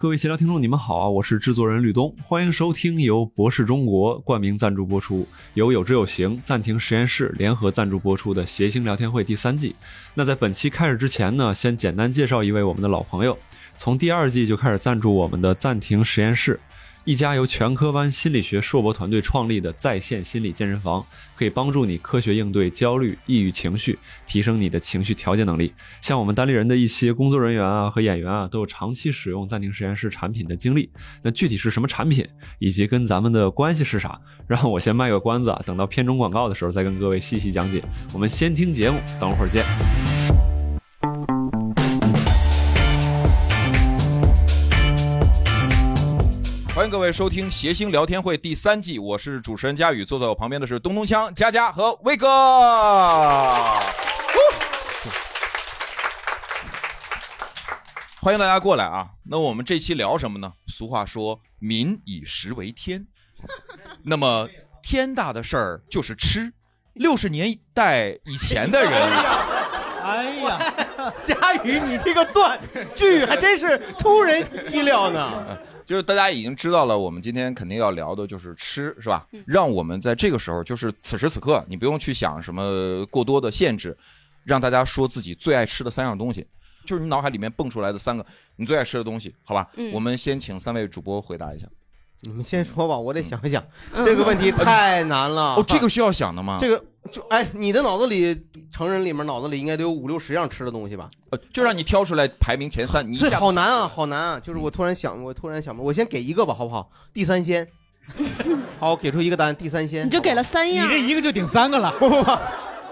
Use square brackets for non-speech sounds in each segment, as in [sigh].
各位闲聊听众，你们好啊！我是制作人吕东，欢迎收听由博士中国冠名赞助播出，由有知有行暂停实验室联合赞助播出的谐星聊天会第三季。那在本期开始之前呢，先简单介绍一位我们的老朋友，从第二季就开始赞助我们的暂停实验室。一家由全科班心理学硕博团队创立的在线心理健身房，可以帮助你科学应对焦虑、抑郁情绪，提升你的情绪调节能力。像我们单立人的一些工作人员啊和演员啊，都有长期使用暂停实验室产品的经历。那具体是什么产品，以及跟咱们的关系是啥，让我先卖个关子啊，等到片中广告的时候再跟各位细细讲解。我们先听节目，等会儿见。欢迎各位收听谐星聊天会第三季，我是主持人佳宇，坐在我旁边的是东东锵、佳佳和威哥。欢迎大家过来啊！那我们这期聊什么呢？俗话说“民以食为天”，那么天大的事儿就是吃。六十年代以前的人，哎呀，[laughs] 佳宇，你这个断句还真是出人意料呢。[laughs] 就是大家已经知道了，我们今天肯定要聊的就是吃，是吧？让我们在这个时候，就是此时此刻，你不用去想什么过多的限制，让大家说自己最爱吃的三样东西，就是你脑海里面蹦出来的三个你最爱吃的东西，好吧？嗯我们先请三位主播回答一下。你们先说吧，我得想一想，这个问题太难了。哦，这个需要想的吗？这个就哎，你的脑子里，成人里面脑子里应该得有五六十样吃的东西吧？呃，就让你挑出来排名前三，你一这下好难啊，好难啊！就是我突然想，我突然想，我先给一个吧，好不好？地三鲜。[laughs] 好，我给出一个答案，地三鲜。你就给了三样，你这一个就顶三个了。不不不，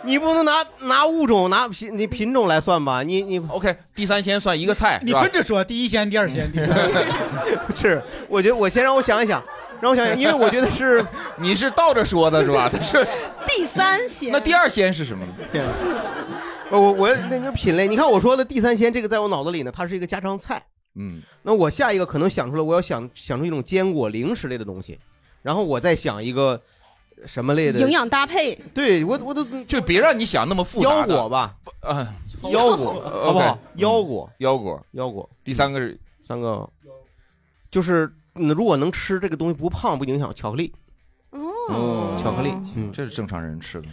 你不能拿拿物种拿品你品种来算吧？你你 OK，第三鲜算一个菜，你分着说，第一鲜、第二鲜、第三鲜。[laughs] 是，我觉得我先让我想一想，让我想想，因为我觉得是 [laughs] 你是倒着说的是吧？他 [laughs] 是第三鲜。那第二鲜是什么？我我我那个品类，你看我说的第三鲜，这个在我脑子里呢，它是一个家常菜。嗯，那我下一个可能想出来，我要想想出一种坚果零食类的东西，然后我再想一个什么类的营。养搭配，对我我都就别让你想那么复杂腰。果吧，啊，[laughs] 腰果 [laughs] 好不好 OK？腰果腰果。腰果，第三个是三个，就是嗯如果能吃这个东西不胖不影响，巧克力，哦。巧克力，嗯，这是正常人吃的。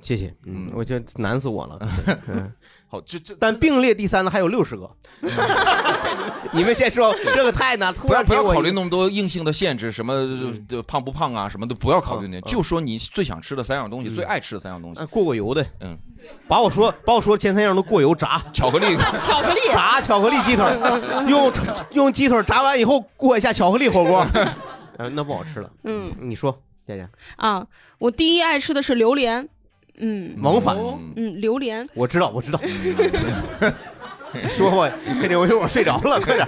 谢谢，嗯，我觉得难死我了。嗯 [laughs] 好，这这但并列第三的还有六十个，[laughs] 你们先说，这个太难，突不要然给我一个不要考虑那么多硬性的限制，什么呃胖不胖啊，什么都不要考虑那，就说你最想吃的三样东西，最爱吃的三样东西。哎。过过油的，嗯，把我说把我说前三样都过油炸，巧克力，[laughs] 巧克力，炸巧克力鸡腿儿，用用鸡腿儿炸完以后过一下巧克力火锅，呃，那不好吃了。嗯。你说，佳佳，啊，我第一爱吃的是榴莲，嗯。往返，嗯嗯，榴莲，我知道，我知道。[laughs] 说吧，肯定，我一会儿我睡着了，[laughs] 快点。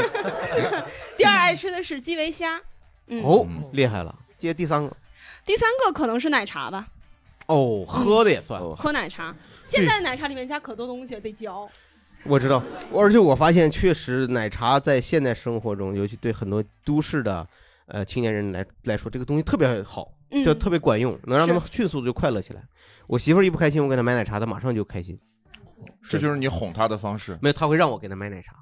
第二爱吃的是基围虾，嗯，哦，厉害了，接第三个。第三个可能是奶茶吧，哦，喝的也算，哦。喝奶茶。现在奶茶里面加可多东西，得嚼。我知道，而且我发现，确实奶茶在现代生活中，尤其对很多都市的呃青年人来来说，这个东西特别好，嗯就特别管用，能让他们迅速的就快乐起来。我媳妇儿一不开心，我给她买奶茶，她马上就开心。这就是你哄她的方式。没有，她会让我给她买奶茶。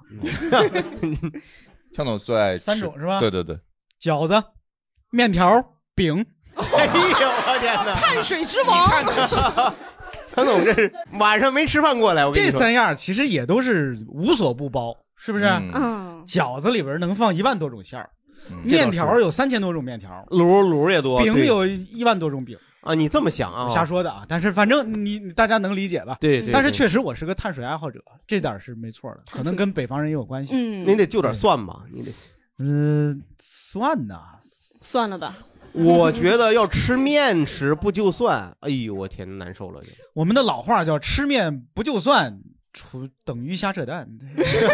[laughs] 向总最爱三种是吧对对对，饺子、面条、饼，[laughs] 哎呦，我天哪！[laughs] 碳水之王，向总这是晚上没吃饭过来，我跟你说。这三样其实也都是无所不包，是不是？嗯嗯，饺子里边能放一万多种馅儿，嗯面条有三千多种面条，卤卤也多，饼有一万多种饼。啊，你这么想啊？瞎说的啊，但是反正你你大家能理解吧？对，对但是确实我是个碳水爱好者，这点儿是没错的，可能跟北方人也有关系。嗯，你得就点蒜吧，你得。嗯，蒜呐，算了吧，[laughs] 我觉得要吃面食不就蒜，哎呦我天，难受了就。我们的老话叫吃面不就蒜，除等于瞎扯淡，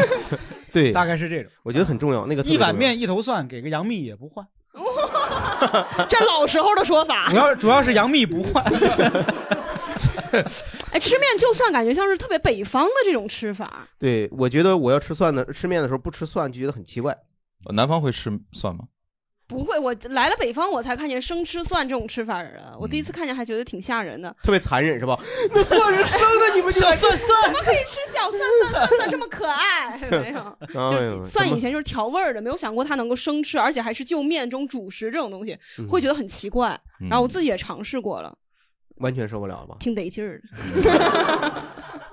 [laughs] 对，大概是这种。我觉得很重要。那个一碗面一头蒜，给个杨幂也不换。[laughs] 这老时候的说法 [laughs] 主。要主要是杨幂不换。哎，吃面就蒜，感觉像是特别北方的这种吃法。对我觉得我要吃蒜的，吃面的时候不吃蒜就觉得很奇怪。南方会吃蒜吗？不会，我来了北方，我才看见生吃蒜这种吃法儿的。我第一次看见还觉得挺吓人的，特别残忍是吧？那蒜是生的，你们就小蒜蒜怎么可以吃小蒜蒜蒜蒜这么可爱？[laughs] 没有，[laughs] 蒜以前就是调味儿的，没有想过它能够生吃，而且还是就面中主食这种东西，嗯会觉得很奇怪。嗯然后我自己也尝试过了，完全受不了了吧？挺得劲儿的。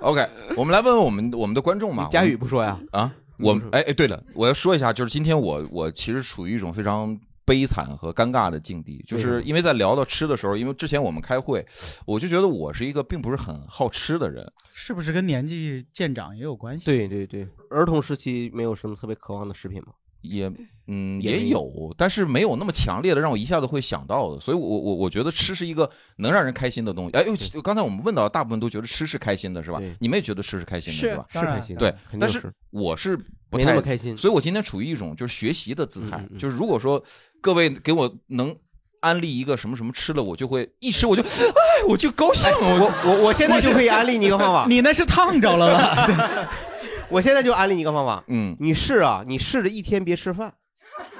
[laughs] OK，我们来问问我们我们的观众吧。佳宇不说呀？啊，我们哎哎，对了，我要说一下，就是今天我我其实处于一种非常悲惨和尴尬的境地，就是因为在聊到吃的时候，因为之前我们开会，我就觉得我是一个并不是很好吃的人，是不是跟年纪渐长也有关系？对对对，儿童时期没有什么特别渴望的食品吗？也嗯也有，但是没有那么强烈的让我一下子会想到的，所以我我我觉得吃是一个能让人开心的东西。哎呦，刚才我们问到，大部分都觉得吃是开心的，是吧？你们也觉得吃是开心的，是是吧？是开心的，对但是我是不没太那么开心。所以我今天处于一种就是学习的姿态，嗯嗯嗯就是如果说各位给我能安利一个什么什么吃了，我就会一吃我就哎我就高兴，我我我我现在就可以安利你一个方法，你那是烫着了吧？[laughs] 我现在就安利你一个方法，嗯你试啊，你试着一天别吃饭，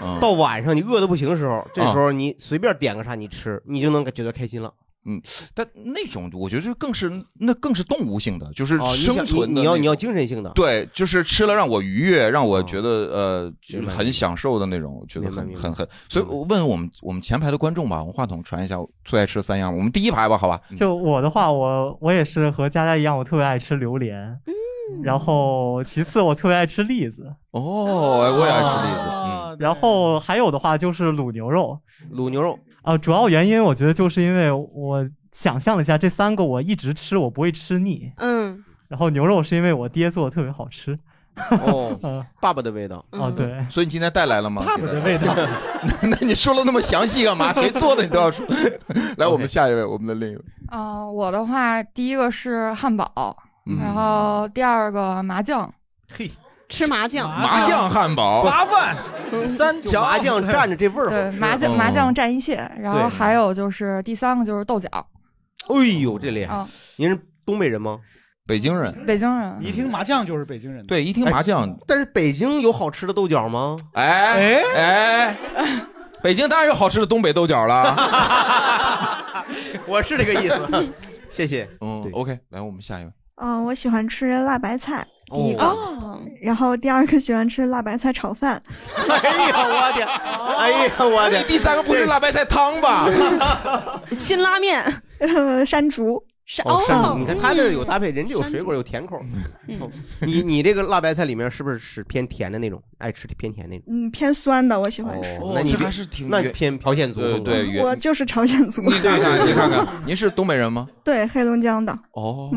嗯到晚上你饿的不行的时候，这啊时候你随便点个啥你吃，你就能觉得开心了。嗯但那种我觉得就更是那更是动物性的，就是哦，你想生存的那你你要你要精神性的，对，就是吃了让我愉悦，让我觉得呃就是很享受的那种，我觉得很很很。所以我问我们我们前排的观众吧，我们话筒传一下最爱吃的三样，我们第一排吧，好吧？就我的话，我我也是和佳佳一样，我特别爱吃榴莲。嗯然后其次我特别爱吃栗子，哦，哎我也爱吃栗子，然后还有的话就是卤牛肉。卤牛肉，啊、主要原因我觉得就是因为我想象了一下，这三个我一直吃，我不会吃腻。嗯，然后牛肉是因为我爹做的特别好吃。哦，嗯、[laughs] 爸爸的味道，哦，对，所以你今天带来了吗？爸爸的味道。[laughs] 那你说了那么详细干嘛？[laughs] 谁做的你都要说。来，我们下一位，我们的另一位，啊、我的话，第一个是汉堡，嗯然后第二个麻酱，嘿，吃麻酱，麻酱汉堡，麻饭三条麻酱蘸着这味儿好对，吃。麻酱哦麻酱蘸一切，然后对还有就是第三个就是豆角哎呦，这厉害！啊，您是东北人吗？北京人。北京人。一听麻酱就是北京人。对，一听麻酱，但是北京有好吃的豆角吗？哎哎，北京当然有好吃的东北豆角了。[laughs] 我是这个意思，谢谢。嗯对，OK，来，我们下一位。嗯，我喜欢吃辣白菜，第一个，哦，然后第二个喜欢吃辣白菜炒饭，[laughs] 哎呀，我天！哎呀，我的！第三个不是辣白菜汤吧？[laughs] 新拉面，呃，山竹，山哦，哦，你看他这有搭配，人家有水果，有甜口。你你这个辣白菜里面是不是是偏甜的那种？爱吃偏甜那种？嗯，偏酸的，我喜欢吃。哦那你还是挺那偏朝鲜族对对，[laughs] 我就是朝鲜族，你看看，你看看，您是东北人吗？对，黑龙江的，哦，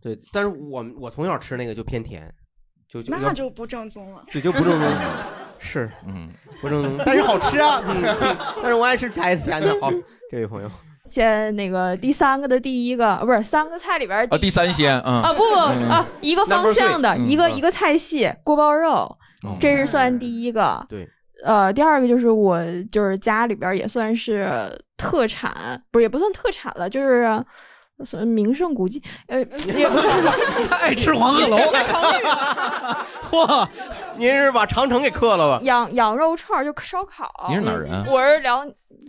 对，但是我我从小吃那个就偏甜，就就那就不正宗了。对就不正宗，是嗯，不正宗，但是好吃啊。嗯，但是我爱吃甜甜的。好，这位朋友，先那个第三个的第一个，呃不是三个菜里边儿啊，第三鲜，嗯啊不不嗯啊，一个方向的一个一个菜系锅包肉，哦这是算第一个。对，呃，第二个就是我就是家里边儿也算是特产，不是也不算特产了，就是。算名胜古迹，呃，[laughs] 也不算，[laughs] 爱吃黄鹤楼。嚯，[laughs] 您是把长城给刻了吧？羊羊肉串儿就烧烤。您是哪儿人啊？我是辽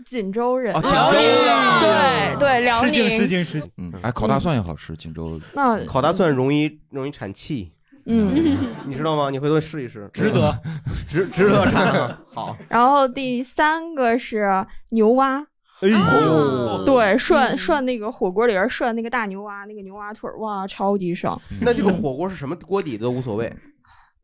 锦州人。哦，锦州的。对对，辽失敬宁。失敬失敬。嗯，哎，烤大蒜也好吃，锦州。那烤大蒜容易容易产气，嗯，你知道吗？你回头试一试，值得，值值得产啊。好，然后第三个是牛蛙，哎呦对，涮涮那个火锅里边涮那个大牛蛙，那个牛蛙腿儿，哇，超级爽。那这个火锅是什么锅底都无所谓，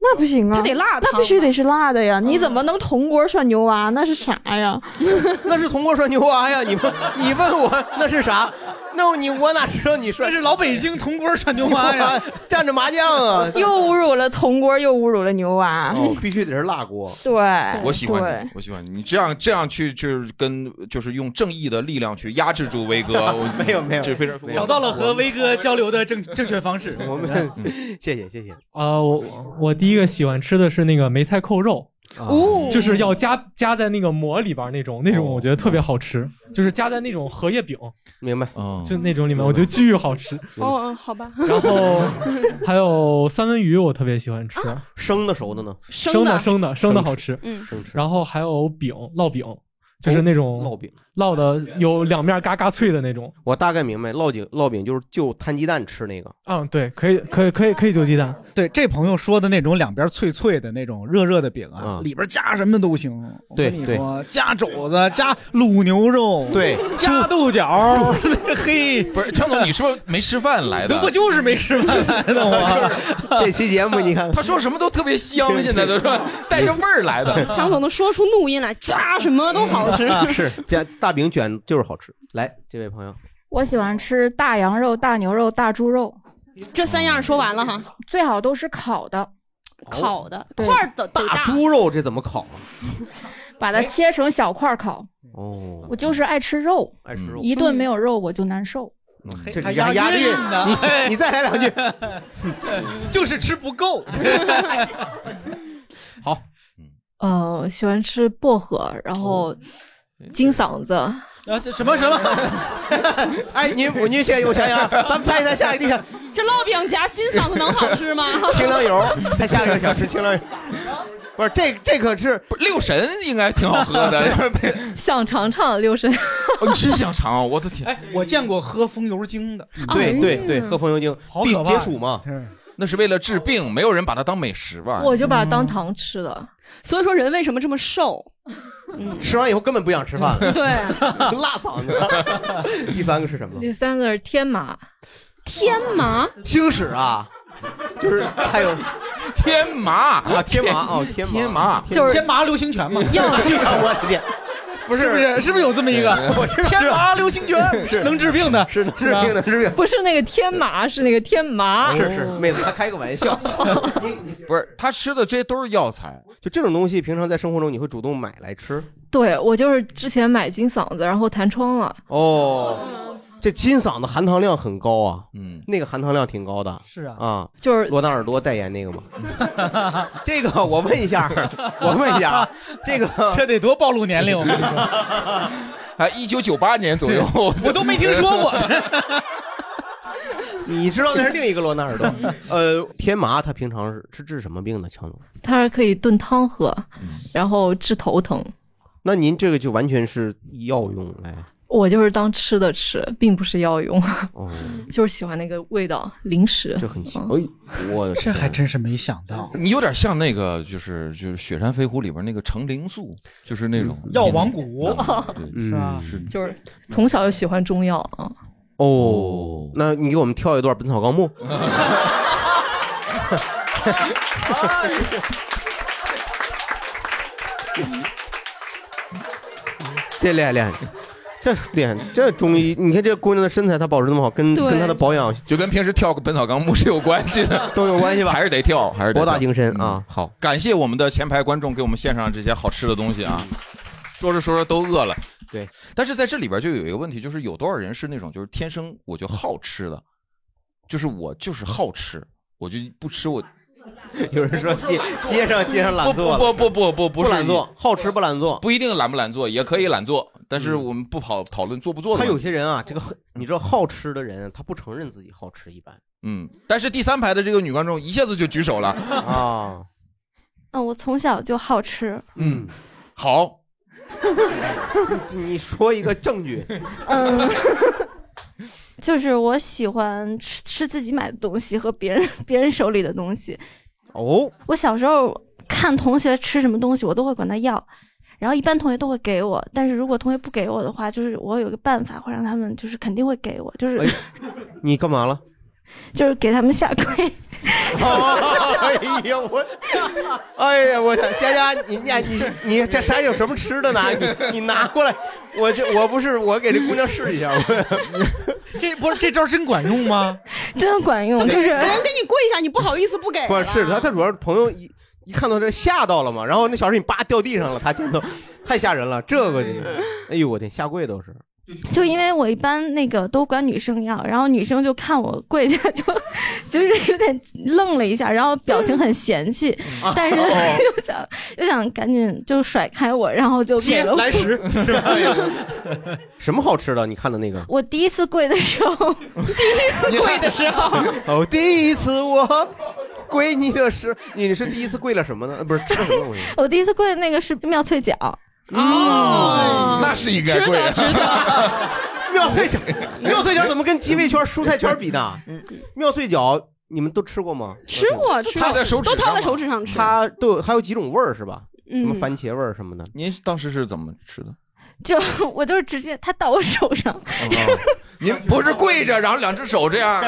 那不行啊，它得辣汤那必须得是辣的呀！你怎么能铜锅涮牛蛙？那是啥呀？[laughs] 那是铜锅涮牛蛙呀！你问你问我那是啥？那你我哪知道你说这是老北京铜锅涮牛蛙呀！[laughs] 蘸着麻酱啊！[laughs] 又侮辱了铜锅，又侮辱了牛蛙。哦，必须得是辣锅。对，我喜欢你，我喜欢你。你这样这样去就是跟就是用正义的力量去压制住威哥，[laughs] 我没有没有这非常找到了和威哥交流的正正确方式。我们谢谢谢谢。啊，我我第一个喜欢吃的是那个梅菜扣肉，哦。就是要加加在那个馍里边那种，那种哦。我觉得特别好吃，就是加在那种荷叶饼，明白？嗯，就那种里面，我觉得巨好吃。哦，嗯好吧。然后还有三文鱼，我特别喜欢吃，生的熟的呢？生的。生的生的好吃。嗯，生吃。然后还有饼，烙饼，就是那种烙饼，烙的有两面嘎嘎脆的那种。我大概明白，烙饼烙饼就是就摊鸡蛋吃那个。嗯，对，可以，可以，可以，可以就鸡蛋。对，这朋友说的那种两边脆脆的那种热热的饼啊，嗯里边加什么都行。我对跟你说，加肘子，加卤牛肉，对加豆角，[laughs] 嘿，[laughs] 不是强总，你是不是没吃饭来的？我就是没吃饭来的，我 [laughs] 这期节目你看，他说什么都特别香，现在都说带着味儿来的。强总能说出怒音来，加什么都好吃。是加大饼卷就是好吃。来，这位朋友，我喜欢吃大羊肉、大牛肉、大猪肉，这三样说完了哈，最好都是烤的，烤的。对。块儿的得大。猪肉这怎么烤啊？[laughs] 把它切成小块儿烤。哦，我就是爱吃肉，爱吃肉，一顿没有肉我就难受。这还押押韵呢，你你再来两句。[laughs] 就是吃不够。[laughs] 好，呃，喜欢吃薄荷，然后金嗓子。啊，这什么什么？[laughs] 哎，您您先给我想想，咱们猜一猜下一个地方。[laughs] 这烙饼夹金嗓子能好吃吗？[laughs] 清凉油，他下一个想吃清凉油。不是这这可是六神应该挺好喝的。想尝尝六神，哦你真想尝啊！我的天，哎，我见过喝风油精的，对对对，喝风油精避好可怕解暑嘛。那是为了治病，没有人把它当美食吧？我就把它当糖吃了。所以说人为什么这么瘦？吃完以后根本不想吃饭了，[laughs] 对，[laughs] 辣嗓子。[laughs] 第三个是什么？第三个是天麻，天麻星矢啊，就是还有天麻啊，天麻哦，天麻天麻就是天麻流星拳嘛，要我的天，不是不是？是不是有这么一个 [laughs] 天麻流星拳 [laughs] 是能治病的？是能治病的治病。不是那个天麻，是那个天麻。是是，妹子，他开个玩笑。[laughs] 不是他吃的这些都是药材，就这种东西，平常在生活中你会主动买来吃对我就是之前买金嗓子，然后弹窗了。哦。这金嗓子含糖量很高啊，嗯，那个含糖量挺高的。是啊，啊，就是罗纳尔多代言那个嘛？[laughs] 这个我问一下，[laughs] 我问一下，啊这个 [laughs] 这得多暴露年龄，我跟你说，还一九九八年左右，我都没听说过。你知道那是另一个罗纳尔多。呃，天麻它平常是是治什么病的？强总，它是可以炖汤喝，嗯然后治头疼。那您这个就完全是药用哎。我就是当吃的吃，并不是药用，哦，[laughs] 就是喜欢那个味道，零食。这很奇我这还真是没想到，你有点像那个，就是就是《雪山飞狐》里边那个成灵素，就是那种药王谷。对，是吧？是。就是从小就喜欢中药啊。哦，那你给我们跳一段《本草纲目》。这厉害厉害，这脸，这中医，你看这姑娘的身材，她保持那么好，跟对跟她的保养就跟平时跳个《本草纲目》是有关系的，[laughs] 都有关系吧？[laughs] 还是得跳，还是得博大精深啊！好，感谢我们的前排观众给我们献上这些好吃的东西啊！说着说着都饿了。对，但是在这里边就有一个问题，就是有多少人是那种就是天生我就好吃的，就是我就是好吃，我就不吃我。[laughs] 有人说街街上街上懒做不不不不不是不懒做，好吃不懒做，不一定懒不懒做，也可以懒做，但是我们不跑讨论做不做的他问题。有些人啊，这个你知道好吃的人，他不承认自己好吃，一般嗯，但是第三排的这个女观众一下子就举手了啊。[laughs] 嗯，我从小就好吃。嗯，好，[laughs] 你说一个证据。嗯，[laughs] 就是我喜欢吃吃自己买的东西和别人别人手里的东西。哦，我小时候看同学吃什么东西，我都会管他要，然后一般同学都会给我，但是如果同学不给我的话，就是我有个办法会让他们就是肯定会给我，就是、你干嘛了？[laughs] 就是给他们下跪。哎呀我，哎呀我天，佳佳，你你你你这山有什么吃的呢？你你拿过来，我这我不是我给这姑娘试一下，[laughs] 这不是这招真管用吗？[laughs] 真的管用，就是人给你跪下，你不好意思不给。不是他他主要是朋友一一看到这吓到了嘛，然后那小视频叭掉地上了，他镜头太吓人了，这个就哎呦我天，下跪都是。就因为我一般那个都管女生要，然后女生就看我跪下就就是有点愣了一下，然后表情很嫌弃，但是哦又想又想赶紧就甩开我，然后就给了我接来时 [laughs] 是吧？什么好吃的？你看的那个？我第一次跪的时候，[laughs] 第一次跪的时候，[laughs] 哦，第一次我 [laughs] 跪你的是，你是第一次跪了什么呢？呃不是吃了什么东西？[laughs] 我第一次跪的那个是妙脆角。哦那是应该跪的值得值得。[laughs] 妙脆角，妙脆角怎么跟鸡尾圈、蔬菜圈比呢？妙脆角你们都吃过吗？吃过吃过都套在手指上吃它都有还有几种味儿是吧？嗯什么番茄味儿什么的。您当时是怎么吃的？就我就是直接他到我手上，您不是跪着，然后两只手这样？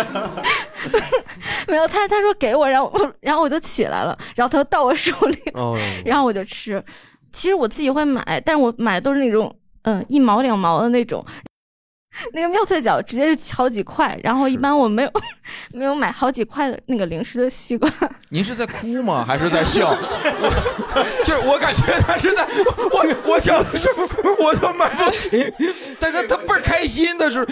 没有他他说给我，然后我然后我就起来了，然后他就到我手里，哦，然后我就吃。其实我自己会买，但是我买的都是那种嗯一毛两毛的那种。那个妙脆角直接是好几块，然后一般我没有没有买好几块的那个零食的习惯。您是在哭吗？还是在笑？我就是我感觉他是在，我我小的时候我都买不起，但是他倍儿开心的是，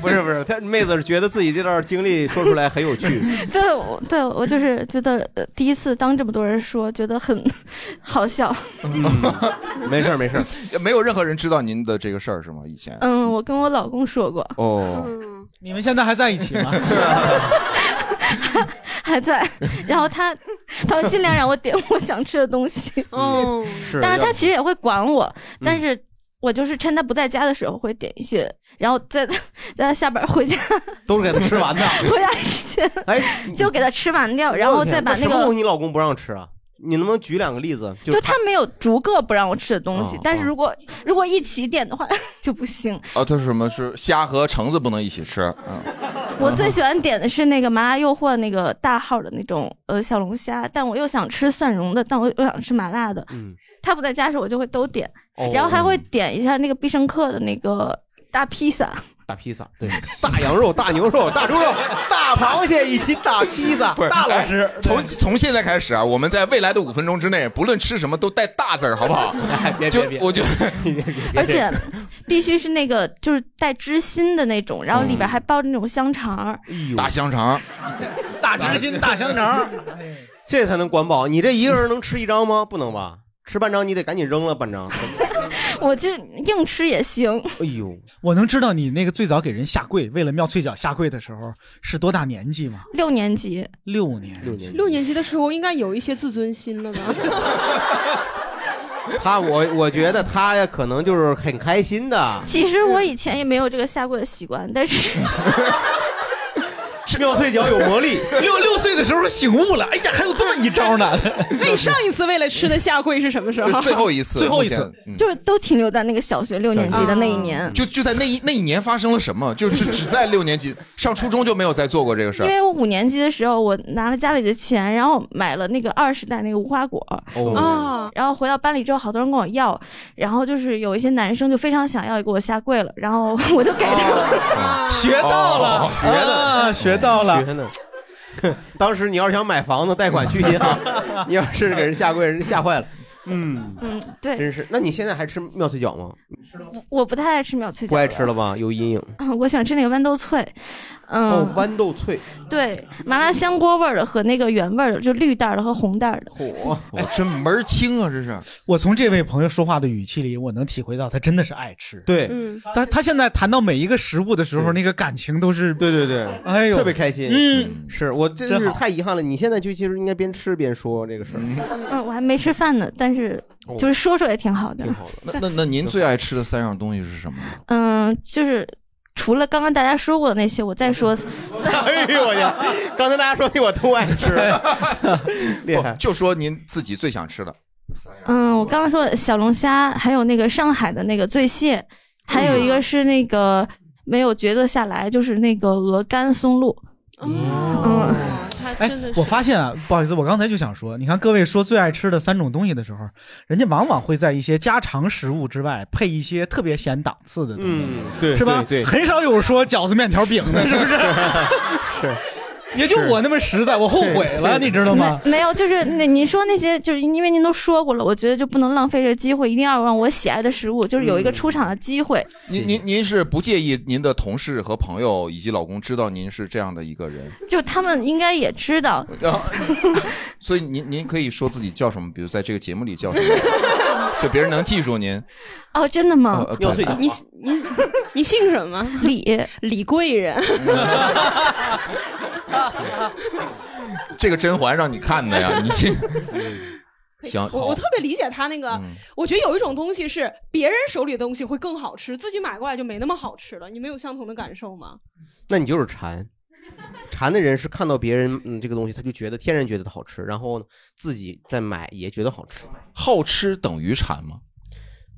不是不是，他妹子是觉得自己这段经历说出来很有趣。[laughs] 对，我对我就是觉得、呃、第一次当这么多人说，觉得很好笑。没事儿没事儿，没有任何人知道您的这个事儿是吗？以前嗯，我跟我老公说过，哦，你们现在还在一起吗？[laughs] 还在。然后他他会尽量让我点我想吃的东西。嗯，[laughs] 是但是他其实也会管我，嗯但是。我就是趁他不在家的时候会点一些，然后在在他下班回家 [laughs] 都是给他吃完的。回家之前，哎，就给他吃完掉，然后再把什么东个西你老公不让吃啊？你能不能举两个例子？就他没有逐个不让我吃的东西，哦但是如果如果一起点的话就不行。哦，他是什么？是虾和橙子不能一起吃？嗯，我最喜欢点的是那个麻辣诱惑那个大号的那种呃小龙虾，但我又想吃蒜蓉的，但我又想吃麻辣的。嗯，他不在家的时候我就会都点，哦然后还会点一下那个必胜客的那个大披萨。大披萨，对，[laughs] 大羊肉、大牛肉、大猪肉、[laughs] 大螃蟹以及大披萨。不是大老师哎从从现在开始啊，我们在未来的五分钟之内，不论吃什么都带大字儿，好不好？[laughs] 就别别别我觉得，而且必须是那个就是带芝心的那种，然后里边还包着那种香肠儿。大香肠，大芝心大香肠，这才能管饱。你这一个人能吃一张吗？不能吧？吃半张你得赶紧扔了半张。[laughs] 我就硬吃也行。哎呦，我能知道你那个最早给人下跪，为了妙脆角下跪的时候是多大年纪吗？六年级，六年，六年六年级的时候应该有一些自尊心了吧？[laughs] 他我我觉得他呀，可能就是很开心的。其实我以前也没有这个下跪的习惯，但是 [laughs] 妙脆角有魔力。[laughs] 六六岁的时候醒悟了，哎呀，还有这么一招呢！[laughs] 那你上一次为了吃的下跪是什么时候？[laughs] 最后一次，最后一次，嗯就是都停留在那个小学六年级的那一年。就就在那一那一年发生了什么？就是只在六年级，上初中就没有再做过这个事儿。因为我五年级的时候，我拿了家里的钱，然后买了那个二十袋那个无花果，哦啊，然后回到班里之后，好多人跟我要，然后就是有一些男生就非常想要，给我下跪了，然后我就给他了。学到了，哦学的啊学到了。[laughs] 当时你要是想买房子贷款去银行，[laughs] 你要是给人下跪，人吓坏了。嗯，嗯，对，真是。那你现在还吃妙脆角吗？我不太爱吃妙脆角，不爱吃了吧？有阴影。嗯，[laughs] 我想吃那个豌豆脆，嗯，哦，豌豆脆，对，麻辣香锅味儿的和那个原味儿的，就绿袋儿的和红袋儿的。嚯，我真门儿清啊！这是 [laughs] 我从这位朋友说话的语气里，我能体会到他真的是爱吃。对，嗯，他他现在谈到每一个食物的时候，那个感情都是，对对对，哎呦，特别开心。嗯，是我真是好太遗憾了。你现在就其实应该边吃边说这个事儿，嗯，我还没吃饭呢，但是就是说说也挺好的。挺好的。那那那您最爱吃的三样东西是什么？嗯，就是除了刚刚大家说过的那些，我再说。哎呦我去！刚才大家说的我都爱吃，[laughs] 厉害。就说您自己最想吃的。嗯，我刚刚说的小龙虾，还有那个上海的那个醉蟹，还有一个是那个没有抉择下来，就是那个鹅肝松露。嗯，他哎。我发现啊，不好意思，我刚才就想说，你看各位说最爱吃的三种东西的时候，人家往往会在一些家常食物之外配一些特别显档次的东西，嗯，对，是吧？对，对很少有说饺子面条饼的，是不是？[laughs] 是。也就我那么实在，我后悔了，你知道吗？没没有，就是那您说那些，就是因为您都说过了，我觉得就不能浪费这个机会，一定要让我喜爱的食物，就是有一个出场的机会。您您您是不介意您的同事和朋友以及老公知道您是这样的一个人，[laughs] 就他们应该也知道，[laughs] 所以您您可以说自己叫什么，比如在这个节目里叫什么，就别人能记住您。[laughs] 哦，真的吗？呃对你你你姓什么？李李贵人。[laughs] 这个甄嬛让你看的呀，[laughs] 你信？行，我我特别理解他那个，我觉得有一种东西是别人手里的东西会更好吃，自己买过来就没那么好吃了。你没有相同的感受吗？那你就是馋。馋的人是看到别人嗯这个东西，他就觉得天然觉得它好吃，然后自己再买也觉得好吃。好吃等于馋吗？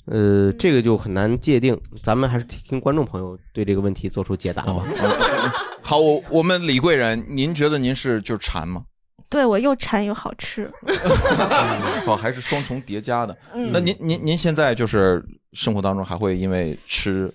呃，这个就很难界定，咱们还是听观众朋友对这个问题做出解答吧。[laughs] 好，我我们李贵人，您觉得您是就是馋吗？对我又馋又好吃。[laughs] 哦，还是双重叠加的。嗯那您您您现在就是生活当中还会因为吃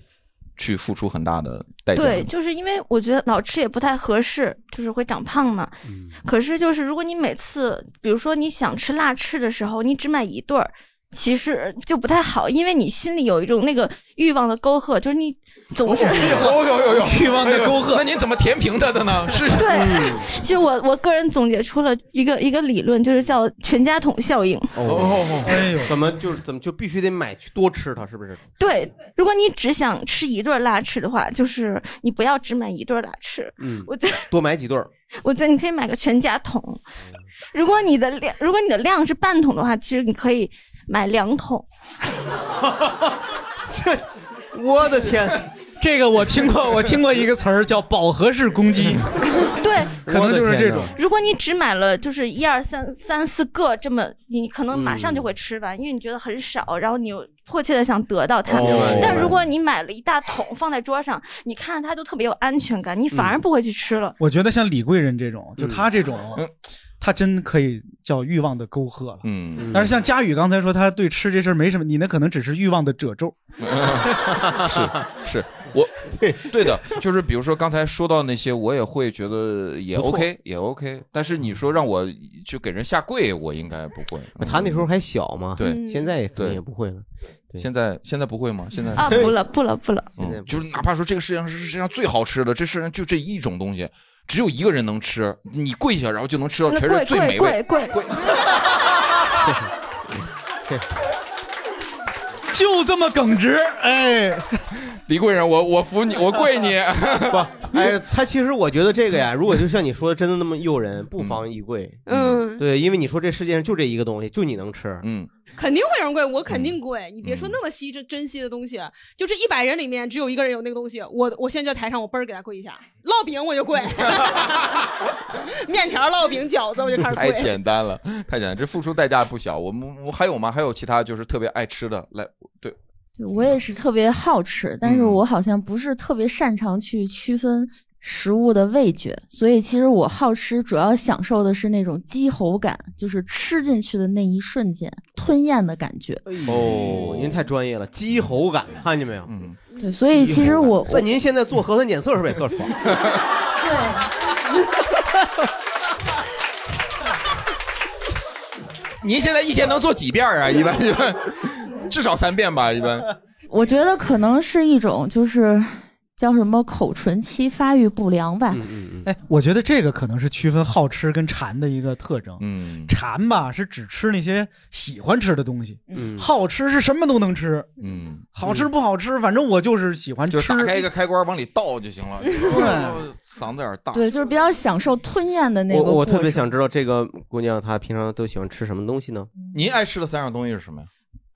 去付出很大的代价吗？对，就是因为我觉得老吃也不太合适，就是会长胖嘛。嗯可是就是如果你每次，比如说你想吃辣翅的时候，你只买一对儿。其实就不太好，因为你心里有一种那个欲望的沟壑，就是你总是有有有有 [laughs] 欲望的沟壑那您怎么填平它的呢？是对，[laughs] 其实我我个人总结出了一个一个理论，就是叫全家桶效应。哦，哎呦，怎么就是怎么就必须得买去多吃它，是不是？对，如果你只想吃一对儿辣翅的话，就是你不要只买一对儿辣翅。嗯，我觉得多买几对儿。[laughs] 我觉得你可以买个全家桶。如果你的量，如果你的量是半桶的话，其实你可以买两桶。[laughs] 这，我的天，这个我听过，我听过一个词儿叫饱和式攻击，[laughs] 对，可能就是这种。如果你只买了就是一二三三四个这么，你可能马上就会吃完，因为你觉得很少，然后你又迫切的想得到它。哦但如果你买了一大桶放在桌上，你看着它就特别有安全感，你反而不会去吃了。我觉得像李贵人这种，就他这种，嗯他真可以叫欲望的沟壑了。嗯，但是像佳宇刚才说，他对吃这事儿没什么，你那可能只是欲望的褶皱。是是，我对 [laughs] 对的，就是比如说刚才说到那些，我也会觉得也不错 OK 也 OK，但是你说让我去给人下跪，我应该不会。他那时候还小嘛，对，现在肯定对也不会了。现在现在不会吗？现在啊，不了不了不了。嗯，就是哪怕说这个世界上是世界上最好吃的，这世界上就这一种东西，只有一个人能吃，你跪下然后就能吃到那全是最美味。贵贵贵，[laughs] [laughs] 就这么耿直，哎，李贵人，我我服你，我跪你。[laughs] 不，[laughs] 哎，他其实我觉得这个呀，如果就像你说的，真的那么诱人，不妨一跪。嗯对，因为你说这世界上就这一个东西，就你能吃。嗯，肯定会有人跪，我肯定跪。你别说那么稀珍珍惜的东西，就这一百人里面只有一个人有那个东西，我我现在在台上我嘣儿给他跪一下，烙饼我就跪，[laughs] 面条、烙饼、饺子我就开始跪太。简单了，太简单，这付出代价不小。我们我还有吗？还有其他就是特别爱吃的，来，对，对我也是特别好吃，但是嗯我好像不是特别擅长去区分食物的味觉，所以其实我好吃主要享受的是那种鸡喉感，就是吃进去的那一瞬间吞咽的感觉。哦，您太专业了，鸡喉感，看见没有？嗯，对，所以其实我那您现在做核酸检测是不是也特爽？[laughs] 对 [laughs] 您现在一天能做几遍啊？一般一般，至少三遍吧，一般。[laughs] 我觉得可能是一种就是叫什么口唇期发育不良吧。嗯哎，我觉得这个可能是区分好吃跟馋的一个特征。嗯，馋吧是只吃那些喜欢吃的东西，嗯好吃是什么都能吃，嗯，好吃不好吃，反正我就是喜欢吃。就是打开一个开关往里倒就行了。嗓子有点大。对，就是比较享受吞咽的那我个过我特别想知道这个姑娘她平常都喜欢吃什么东西呢？您爱吃的三样东西是什么呀？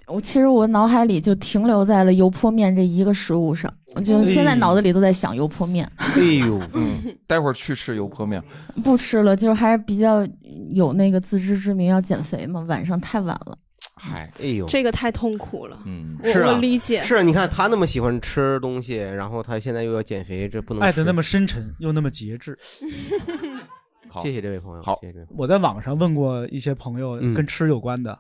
我其实我脑海里就停留在了油泼面这一个食物上，我就现在脑子里都在想油泼面，[laughs] 哎呦，嗯，待会儿去吃油泼面。不吃了，就是还是比较有那个自知之明，要减肥嘛，晚上太晚了。嗨，哎呦，这个太痛苦了。嗯我是啊，我理解。是啊，你看他那么喜欢吃东西，然后他现在又要减肥，这不能爱的那么深沉又那么节制。[laughs] 谢谢这位朋友，好，谢谢这位朋友。我在网上问过一些朋友嗯跟吃有关的，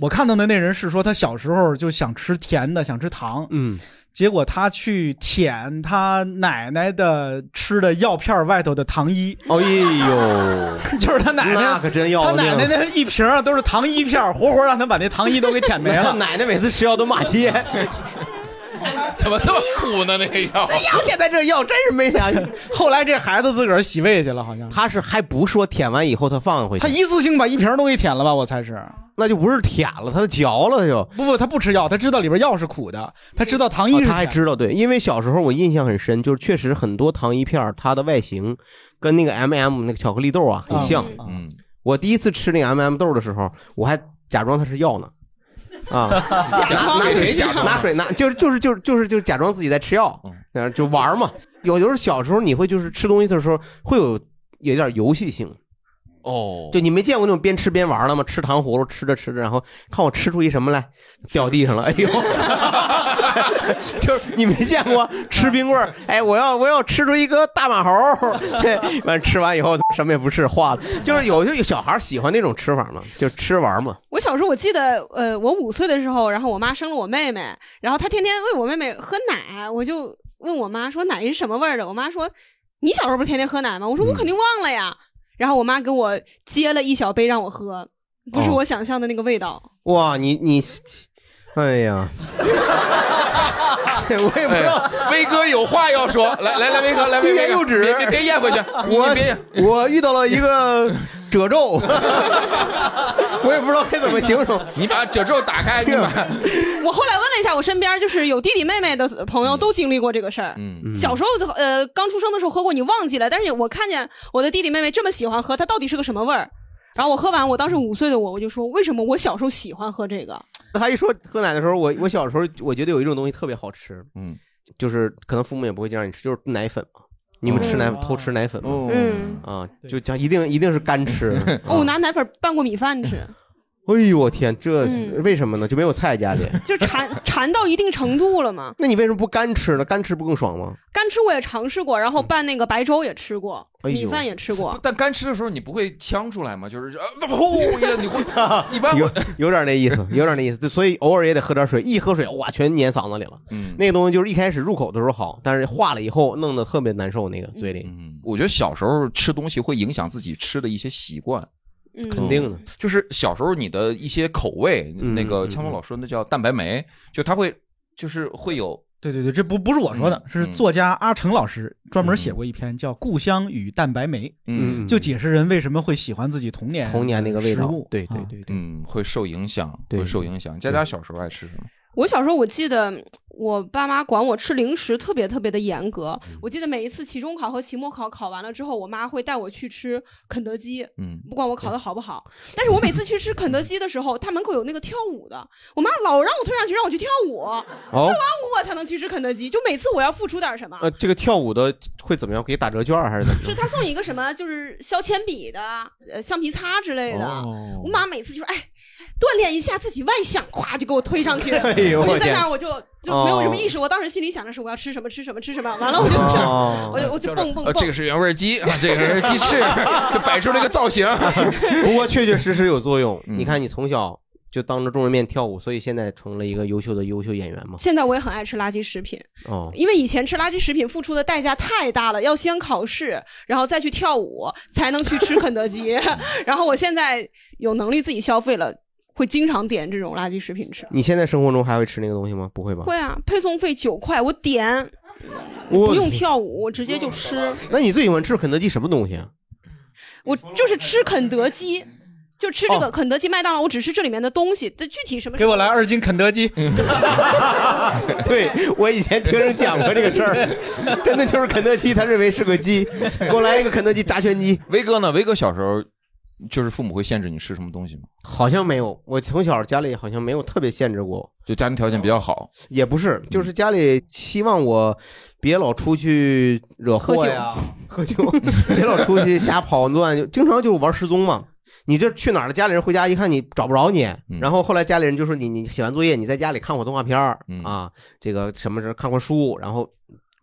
我看到的那人是说他小时候就想吃甜的，想吃糖，嗯，结果他去舔他奶奶的吃的药片外头的糖衣。哎呦，[laughs] 就是他奶奶，那可真要他奶奶那一瓶儿都是糖衣片儿，活活让他把那糖衣都给舔没了。[laughs] 奶奶每次吃药都骂街，[laughs] 怎么这么苦呢？那个药，哎呀，现在这药真是没良心。后来这孩子自个儿洗胃去了，好像他是还不说舔完以后他放回去，他一次性把一瓶都给舔了吧？我猜是。那就不是舔了，他嚼了他就。不不，他不吃药，他知道里边药是苦的，他知道糖衣、哦他还知道对，因为小时候我印象很深，就是确实很多糖衣片儿它的外形跟那个 M、m 那个巧克力豆啊很像。嗯，我第一次吃那个 M、m 豆的时候，我还假装它是药呢。啊，拿 [laughs] 水假装拿水拿，就是就是就是就是就假装自己在吃药，嗯，就玩嘛。有的时候小时候你会就是吃东西的时候会有有点游戏性。哦，就你没见过那种边吃边玩的吗？吃糖葫芦，吃着吃着，然后看我吃出一什么来，掉地上了，哎呦！[laughs] [laughs] 就是你没见过吃冰棍儿，哎，我要我要吃出一个大马猴，[laughs] 对，完吃完以后什么也不是，化了。就是有就有小孩喜欢那种吃法嘛，就吃玩嘛。我小时候我记得，呃，我五岁的时候，然后我妈生了我妹妹，然后她天天喂我妹妹喝奶，我就问我妈说奶是什么味儿的，我妈说你小时候不是天天喝奶吗？我说我肯定忘了呀。然后我妈给我接了一小杯让我喝，不是哦我想象的那个味道。哇，你你，哎呀，[laughs] [laughs] 我也不知道。哎威哥有话要说，[laughs] 来来来，威哥来，威欲哥言又止，别别别咽回去，我你别。[laughs] 我遇到了一个褶皱，我也不知道该怎么形容。你把褶皱打开，你把我后来问了一下我身边就是有弟弟妹妹的朋友，都经历过这个事儿。嗯小时候呃刚出生的时候喝过，你忘记了，但是我看见我的弟弟妹妹这么喜欢喝，它到底是个什么味儿？然后我喝完，我当时五岁的我，我就说为什么我小时候喜欢喝这个？他一说喝奶的时候，我我小时候我觉得有一种东西特别好吃，嗯，就是可能父母也不会经常让你吃，就是奶粉嘛。你们吃奶、偷吃奶粉吗？嗯啊，就讲一定一定是干吃。哦，我拿奶粉拌过米饭吃，哎呦我天，这是为什么呢？就没有菜家里？[laughs] 就馋馋到一定程度了嘛。[laughs] 那你为什么不干吃呢？干吃不更爽吗？干吃我也尝试过，然后拌那个白粥也吃过，哎呦米饭也吃过。[laughs] 但干吃的时候你不会呛出来吗？就是呃，呼一下，你会一般有我有点那意思，有点那意思。所以偶尔也得喝点水，一喝水哇，全粘嗓子里了。嗯，那个东西就是一开始入口的时候好，但是化了以后弄得特别难受，那个嘴里。嗯，我觉得小时候吃东西会影响自己吃的一些习惯。嗯。肯定的，就是小时候你的一些口味，嗯那个枪锋老说那叫蛋白酶，就它会就是会有对对对，这不不是我说的，嗯是作家阿成老师专门写过一篇叫《故乡与蛋白酶》，嗯就解释人为什么会喜欢自己童年童年那个味道食物对对啊对。嗯，会受影响，会受影响。佳佳小时候爱吃什么？我小时候我记得我爸妈管我吃零食特别特别的严格。嗯我记得每一次期中考和期末考考完了之后，我妈会带我去吃肯德基，嗯，不管我考的好不好。但是我每次去吃肯德基的时候，他门口有那个跳舞的，我妈老让我推上去让我去跳舞，跳完舞我才能去吃肯德基。就每次我要付出点什么，呃，这个跳舞的会怎么样？给打折券还是怎么着？是他送你一个什么，就是削铅笔的、呃橡皮擦之类的。哦我妈每次就说：“哎，锻炼一下自己外向，咵就给我推上去。哎呦我就在那儿，我就就没有什么意识。我当时心里想的是我要吃什么吃什么吃什么，完了我就跳，哦 [laughs] 我就我就蹦蹦。这个是原味鸡 [laughs] 啊，这个是鸡翅，[laughs] 就摆出这个造型。不过确确实实有作用。嗯你看，你从小就当着众人面跳舞，所以现在成了一个优秀的优秀演员嘛。现在我也很爱吃垃圾食品，哦，因为以前吃垃圾食品付出的代价太大了，要先考试，然后再去跳舞，才能去吃肯德基。然后我现在有能力自己消费了，会经常点这种垃圾食品吃。你现在生活中还会吃那个东西吗？不会吧？会啊，配送费九块，我点，我不用跳舞，我直接就吃。那你最喜欢吃肯德基什么东西啊？我就是吃肯德基，就吃这个哦肯德基、麦当劳，我只吃这里面的东西。这具体什么？给我来二斤肯德基。[laughs] 对我以前听人讲过这个事儿，真的就是肯德基，他认为是个鸡，给我来一个肯德基炸全鸡。威哥呢？威哥小时候就是父母会限制你吃什么东西吗？好像没有，我从小家里好像没有特别限制过，就家庭条件比较好，也不是，就是家里希望我别老出去惹祸呀，喝酒，[laughs] 别老出去瞎跑乱，就经常就玩失踪嘛。你这去哪儿了？家里人回家一看你找不着你，然后后来家里人就说你你写完作业你在家里看会动画片儿、啊，这个什么时候看会书，然后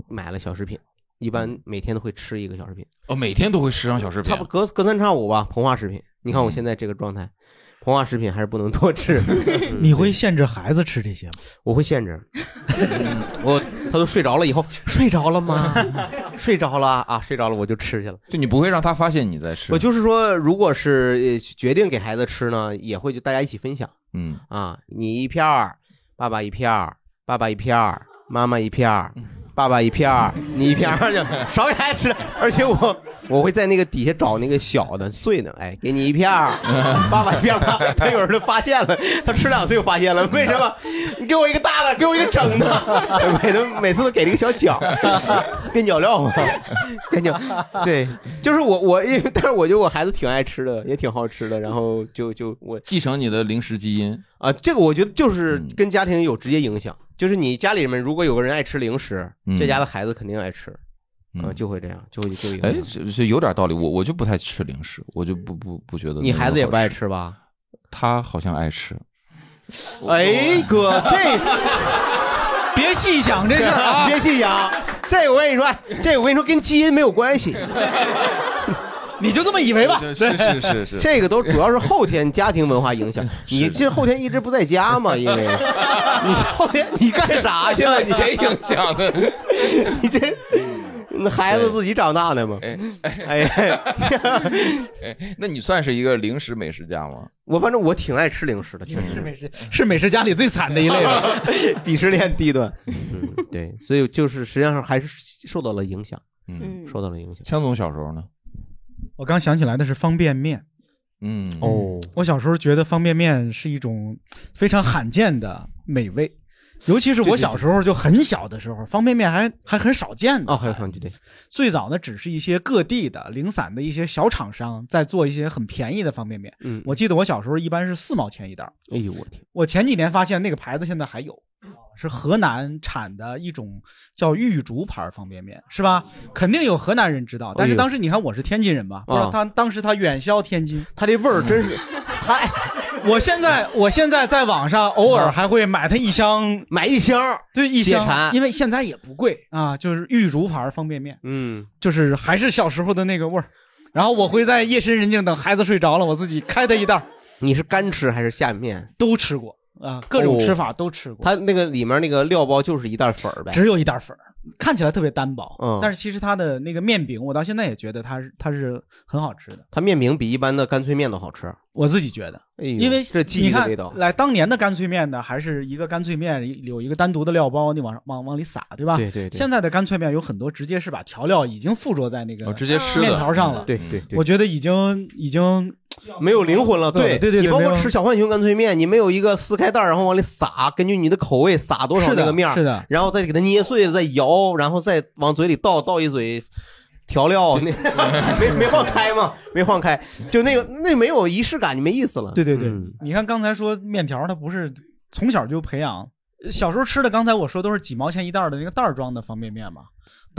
买了小食品，一般每天都会吃一个小食品。哦，每天都会吃上小食品差不多隔隔三差五吧，膨化食品。你看我现在这个状态，膨化食品还是不能多吃。[laughs] [laughs] 你会限制孩子吃这些吗？[laughs] 我会限制。我他都睡着了以后，睡着了吗？睡着了啊，睡着了我就吃去了。就你不会让他发现你在吃。我就是说，如果是呃决定给孩子吃呢，也会就大家一起分享。嗯啊，你一片儿，爸爸一片儿，爸爸一片儿，妈妈一片儿，爸爸一片儿，你一片儿，就少给孩子吃。而且我我会在那个底下找那个小的碎的，哎，给你一片儿，爸爸一片儿，爸 [laughs] 他有人就发现了，他吃两次就发现了，为什么？你给我一个大的，给我一个整的，[laughs] 每都每次都给了一个小角，边角料嘛，边角，对，就是我我因为但是我觉得我孩子挺爱吃的，也挺好吃的，然后就就我继承你的零食基因啊，这个我觉得就是跟家庭有直接影响，就是你家里面如果有个人爱吃零食，嗯这家的孩子肯定爱吃，啊，就会这样，就会就会哎，这这有点道理。我我就不太吃零食，我就不不不觉得。你孩子也不爱吃吧？他好像爱吃。[laughs] 哎哥，这 [laughs] 别细想这事儿啊，别细想，这个我跟你说，这个我跟你说跟基因没有关系。[laughs] 你就这么以为吧？是是是是，这个都主要是后天家庭文化影响。你这后天一直不在家嘛？因为你后天你干啥去了？你谁影响的？你这那孩子自己长大的嘛？哎，[laughs] 哎，那你算是一个零食美食家吗？我反正我挺爱吃零食的，确实是美食是美食家里最惨的一类了，[laughs] 鄙视链低端。[laughs] 嗯，对，所以就是实际上还是受到了影响，嗯，受到了影响。枪总小时候呢？我刚想起来的是方便面。嗯哦，我小时候觉得方便面是一种非常罕见的美味，尤其是我小时候就很小的时候，方便面还还很少见的。哦，还有上去对。最早呢，只是一些各地的零散的一些小厂商在做一些很便宜的方便面。嗯，我记得我小时候一般是四毛钱一袋。哎呦我天！我前几年发现那个牌子现在还有，是河南产的一种叫玉竹牌方便面，是吧？肯定有河南人知道。但是当时你看我是天津人吧，不知道他当时他远销天津，他这味儿真是，[laughs] 他。我现在我现在在网上偶尔还会买它一箱，买一箱，对一箱，因为现在也不贵啊，就是玉竹牌方便面，嗯，就是还是小时候的那个味儿。然后我会在夜深人静等孩子睡着了，我自己开它一袋。你是干吃还是下面？都吃过啊，各种吃法都吃过。它那个里面那个料包就是一袋粉儿呗，只有一袋粉儿，看起来特别单薄。嗯但是其实它的那个面饼，我到现在也觉得它是它是很好吃的。它面饼比一般的干脆面都好吃。我自己觉得，哎因为这记忆你看的味道，来当年的干脆面呢，还是一个干脆面有一个单独的料包，你往上往往里撒，对吧？对对对现在的干脆面有很多直接是把调料已经附着在那个面条上了。对对对我觉得已经已经没有灵魂了。对对对对你包括吃小浣熊干脆面，你没有一个撕开袋儿然后往里撒，根据你的口味撒多少是的那个面儿是的，然后再给它捏碎了，再摇，然后再往嘴里倒倒一嘴。调料那 [laughs] 没没放开嘛？没放开，就那个那没有仪式感，就没意思了。对对对，嗯你看刚才说面条，它不是从小就培养，小时候吃的，刚才我说都是几毛钱一袋儿的那个袋儿装的方便面嘛。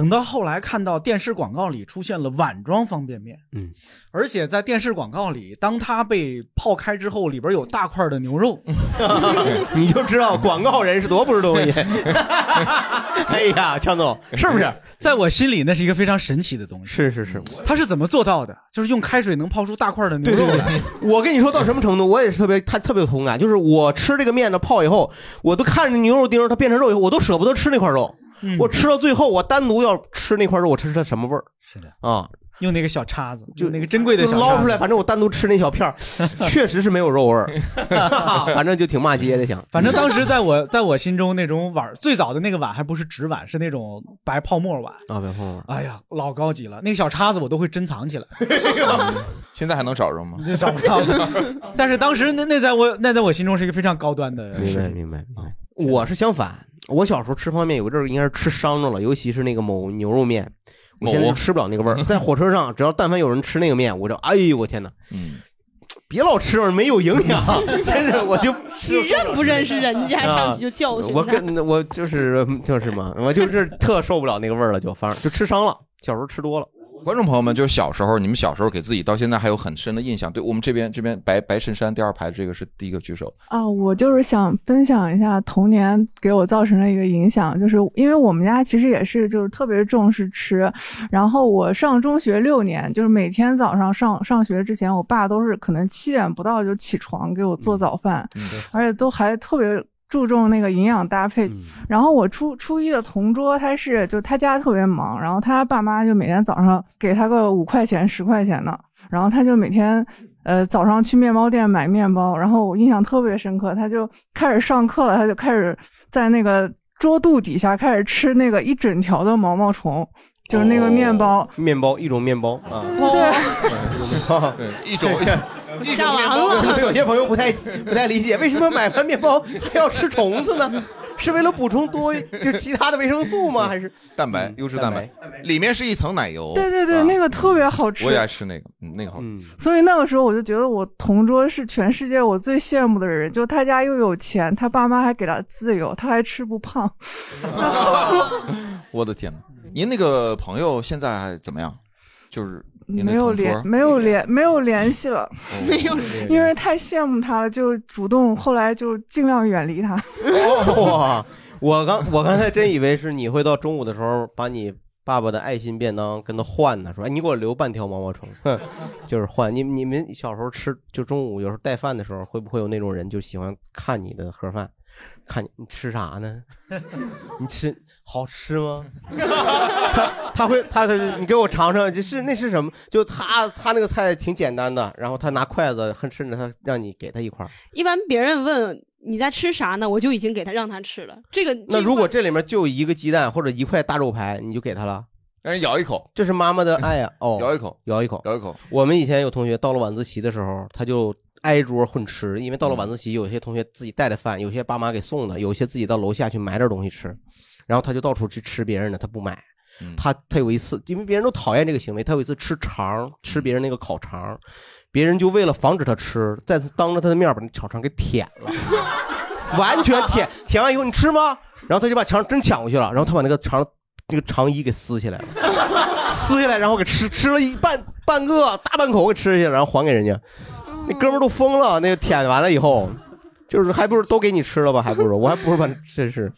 等到后来看到电视广告里出现了碗装方便面，嗯，而且在电视广告里，当它被泡开之后，里边有大块的牛肉，[laughs] 你就知道广告人是多不是东西。[laughs] 哎呀，强总，是不是？在我心里那是一个非常神奇的东西。是是是，他是怎么做到的？就是用开水能泡出大块的牛肉来。我跟你说到什么程度，我也是特别，他特别有同感。就是我吃这个面的泡以后，我都看着牛肉丁它变成肉以后，我都舍不得吃那块肉。嗯我吃到最后，我单独要吃那块肉，我吃它什么味儿？是的啊，用那个小叉子，就那个珍贵的就小叉子捞出来，反正我单独吃那小片儿，[laughs] 确实是没有肉味儿，[laughs] 反正就挺骂街的，想。反正当时在我在我心中那种碗，最早的那个碗还不是纸碗，是那种白泡沫碗。啊，别碰我。哎呀，老高级了，那个小叉子我都会珍藏起来，[laughs] 现在还能找着吗？就找不到了。但是当时那那在我那在我心中是一个非常高端的明白。明白明白。我是相反，我小时候吃方便面有一阵儿应该是吃伤着了，尤其是那个某牛肉面，我现在就吃不了那个味儿。在火车上，只要但凡有人吃那个面，我就哎呦我天哪！嗯，[tsk] 别老吃了，没有营养，[laughs] 真是我就你认不认识人家？啊上去就教训我。跟我就是就是嘛，我就是特受不了那个味儿了，就反正就吃伤了。小时候吃多了，观众朋友们，就是小时候，你们小时候给自己到现在还有很深的印象。对我们这边这边白白衬衫第二排这个是第一个举手。啊，我就是想分享一下童年给我造成的一个影响，就是因为我们家其实也是就是特别重视吃，然后我上中学六年，就是每天早上上上学之前，我爸都是可能七点不到就起床给我做早饭，嗯而且都还特别。注重那个营养搭配，然后我初初一的同桌，他是就他家特别忙，然后他爸妈就每天早上给他个五块钱十块钱的，然后他就每天呃早上去面包店买面包，然后我印象特别深刻，他就开始上课了，他就开始在那个桌肚底下开始吃那个一整条的毛毛虫，就是那个面包，面包一种面包啊，对，[laughs] 一种。下完了，可 [laughs] 能有些朋友不太不太理解，为什么买完面包还要吃虫子呢？是为了补充多就其他的维生素吗？还是蛋白优质蛋白？里面是一层奶油。对对对，那个特别好吃。我也爱吃那个，嗯，那个好吃。所以那个时候我就觉得我同桌是全世界我最羡慕的人，就他家又有钱，他爸妈还给他自由，他还吃不胖。[laughs] 我的天哪！您那个朋友现在怎么样？就是没有联，没有联，没有联系了，没有，因为太羡慕他了，就主动后来就尽量远离他。[laughs] 哇！[laughs] 我刚我刚才真以为是你会到中午的时候把你爸爸的爱心便当跟他换呢，说哎你给我留半条毛毛虫，[laughs] 就是换。你你们小时候吃就中午有时候带饭的时候，会不会有那种人就喜欢看你的盒饭？看你你吃啥呢？[laughs] 你吃好吃吗？[laughs] 他他会他他你给我尝尝，就是那是什么？就他他那个菜挺简单的，然后他拿筷子，甚至他让你给他一块一般别人问你在吃啥呢，我就已经给他让他吃了。这个那如果这里面就一个鸡蛋或者一块大肉排，你就给他了，让人咬一口，这是妈妈的 [laughs] 爱呀。哦，咬一口，咬一口，咬一口。我们以前有同学到了晚自习的时候，他就。挨桌混吃，因为到了晚自习，有些同学自己带的饭，有些爸妈给送的，有些自己到楼下去买点东西吃，然后他就到处去吃别人的，他不买。他他有一次，因为别人都讨厌这个行为，他有一次吃肠，吃别人那个烤肠，别人就为了防止他吃，在当着他的面把那烤肠给舔了，[laughs] 完全舔，舔完以后你吃吗？然后他就把肠真抢过去了，然后他把那个肠那个肠衣给撕下来了，撕下来然后给吃吃了一半半个大半口给吃下去，然后还给人家。那哥们都疯了，那个舔完了以后，就是还不如都给你吃了吧，还不如我还不如把真是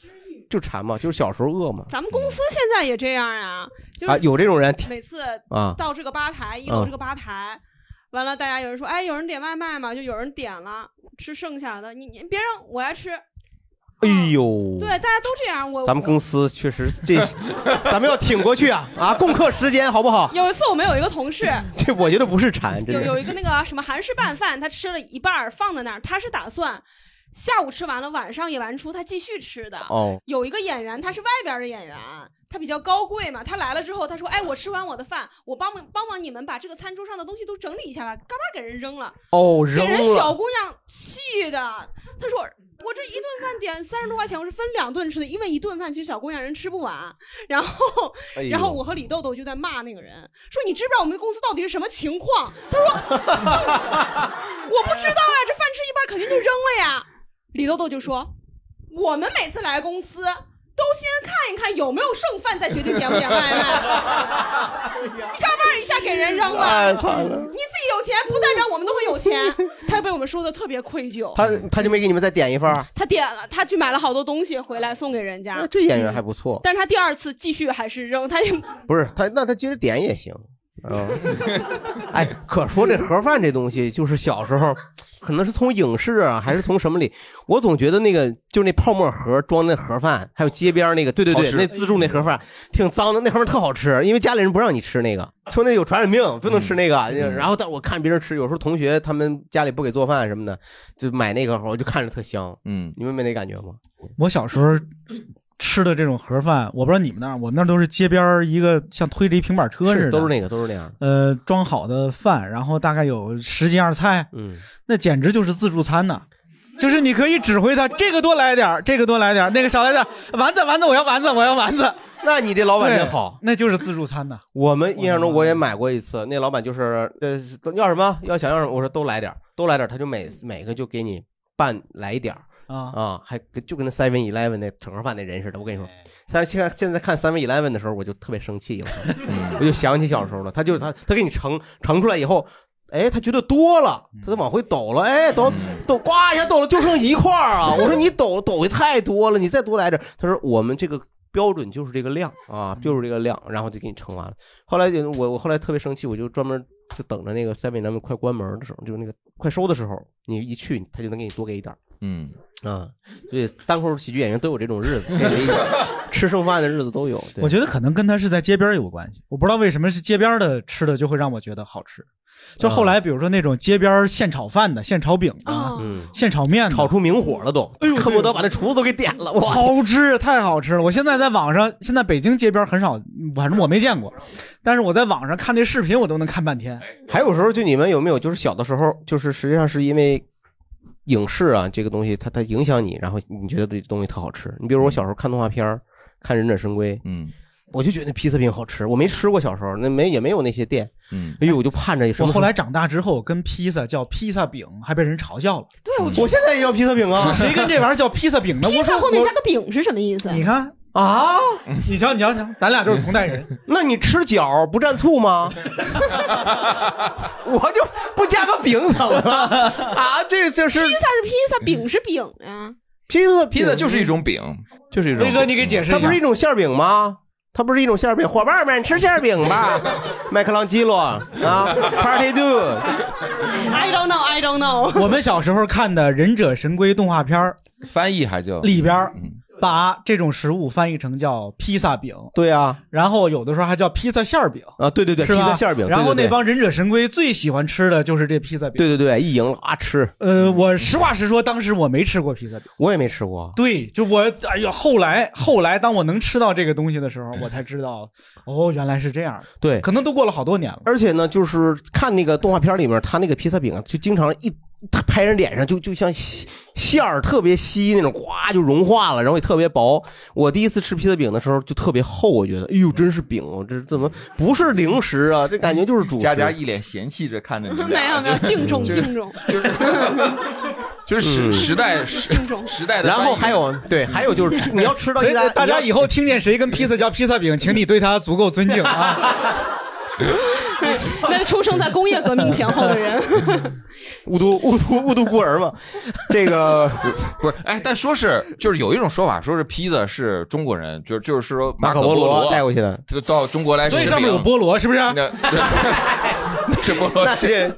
就馋嘛，就是小时候饿嘛。咱们公司现在也这样啊，就，啊，有这种人，每次啊到这个吧台一楼这个吧台，完了大家有人说，哎，有人点外卖吗？就有人点了，吃剩下的，你你别让我来吃。哎呦，对，大家都这样。我咱们公司确实这，[laughs] 咱们要挺过去啊啊！共克时间，好不好？有一次我们有一个同事，[laughs] 这我觉得不是馋，有有一个那个什么韩式拌饭，他吃了一半放在那儿，他是打算下午吃完了，晚上演完出他继续吃的。哦，有一个演员，他是外边的演员。他比较高贵嘛，他来了之后，他说：“哎，我吃完我的饭，我帮忙帮忙你们把这个餐桌上的东西都整理一下吧。”嘎巴给人扔了？哦，扔了。给人小姑娘气的，他说：“我这一顿饭点三十多块钱，我是分两顿吃的，因为一顿饭其实小姑娘人吃不完。”然后，然后我和李豆豆就在骂那个人，说：“你知不知道我们公司到底是什么情况？”他说：“ [laughs] 我不知道啊，这饭吃一半肯定就扔了呀。”李豆豆就说：“我们每次来公司。”都先看一看有没有剩饭，再决定点不点外卖。你干巴一下给人扔了？太惨了！你自己有钱，不代表我们都会有钱。他被我们说的特别愧疚。他他就没给你们再点一份？他点了，他去买了好多东西回来送给人家。这演员还不错。但是他第二次继续还是扔，他也不是他，那他接着点也行。啊，[laughs] 哎，可说这盒饭这东西，就是小时候，可能是从影视啊，还是从什么里，我总觉得那个就那泡沫盒装那盒饭，还有街边那个，对对对，那自助那盒饭挺脏的，那盒饭特好吃，因为家里人不让你吃那个，说那有传染病，不能吃那个。然后但我看别人吃，有时候同学他们家里不给做饭什么的，就买那个盒，我就看着特香。嗯，你们没那感觉吗？我小时候。吃的这种盒饭，我不知道你们那儿，我们那儿都是街边一个像推着一平板车似的，都是那个，都是那样。呃，装好的饭，然后大概有十几样菜，嗯，那简直就是自助餐呐，就是你可以指挥他，这个多来点这个多来点那个少来点丸子丸子我要丸子我要丸子。那你这老板真好，那就是自助餐呐。我们印象中我也买过一次，那老板就是呃要什么？要想要什么，我说都来点都来点他就每每个就给你半来一点啊啊，还跟就跟那 Seven Eleven 那整盒饭那人似的。我跟你说，但现在现在看 Seven Eleven 的时候，我就特别生气，[laughs] 我就想起小时候了。他就是他他给你盛盛出来以后。哎，他觉得多了，他就往回抖了，哎，抖抖，呱一下抖了，就剩一块儿啊！我说你抖抖的太多了，你再多来点。他说我们这个标准就是这个量啊，就是这个量，然后就给你盛完了。后来就我我后来特别生气，我就专门就等着那个 seven eleven 快关门的时候，就是那个快收的时候，你一去他就能给你多给一点儿。嗯啊，所以单口喜剧演员都有这种日子，[laughs] 吃剩饭的日子都有。对我觉得可能跟他是在街边儿有关系，我不知道为什么是街边儿的吃的就会让我觉得好吃。就后来比如说那种街边儿现炒饭的、现炒饼的、嗯，现炒面的，炒出明火了都，哎呦，恨不得把那厨子都给点了。哇，好吃，太好吃了！我现在在网上，现在北京街边很少，反正我没见过，但是我在网上看那视频，我都能看半天。还有时候就你们有没有就是小的时候，就是实际上是因为影视啊这个东西它它影响你，然后你觉得这东西特好吃。你比如我小时候看动画片儿看《忍者神龟》，嗯，我就觉得那披萨饼好吃，我没吃过小时候，那没也没有那些店，嗯，哎呦，我就盼着什么。我后来长大之后跟披萨叫披萨饼，还被人嘲笑了。对，我我现在也要披萨饼啊！说谁跟这玩意儿叫披萨饼呢？披萨我说后面加个饼是什么意思？你看啊，[laughs] 你瞧你瞧瞧，咱俩就是同代人。[laughs] 那你吃饺不蘸醋吗？[laughs] 我就不加个饼怎么了？啊，这就是披萨是披萨，饼是饼啊。披萨披萨就是一种饼，就是一种。威哥，你给解释一下，它不是一种馅饼吗？它不是一种馅饼，伙伴们吃馅饼吧。麦克朗基罗啊，Party Do。I don't know, I don't know。我们小时候看的《忍者神龟》动画片儿翻译还叫里边儿把这种食物翻译成叫披萨饼，对啊，然后有的时候还叫披萨馅儿饼啊，对对对，披萨馅儿饼。然后那帮忍者神龟最喜欢吃的就是这披萨饼。对对对，一赢了啊吃。呃，我实话实说，当时我没吃过披萨饼，我也没吃过。对，就我哎呀，后来后来当我能吃到这个东西的时候，我才知道哦，原来是这样的。对，可能都过了好多年了。而且呢，就是看那个动画片里面，他那个披萨饼啊，就经常一他拍人脸上就就像稀馅儿特别稀那种，呱就融化了，然后也特别薄。我第一次吃披萨饼的时候就特别厚，我觉得，哎呦，真是饼哦，这怎么不是零食啊？这感觉就是主食。佳佳一脸嫌弃着看着你，没有没有，敬重敬重。就是 [laughs] 就是时代时时代的。然后还有对，还有就是你要吃到所以大，大家以后听见谁跟披萨叫披萨饼，请你对他足够尊敬啊。[laughs] [laughs] 那是出生在工业革命前后的人。雾都雾都雾都孤儿嘛，这个不是哎，但说是就是有一种说法，说是披萨是中国人，就是就是说马可波罗罗带过去的，就到中国来，所以上面有菠萝，是不是？那 [laughs] 这菠萝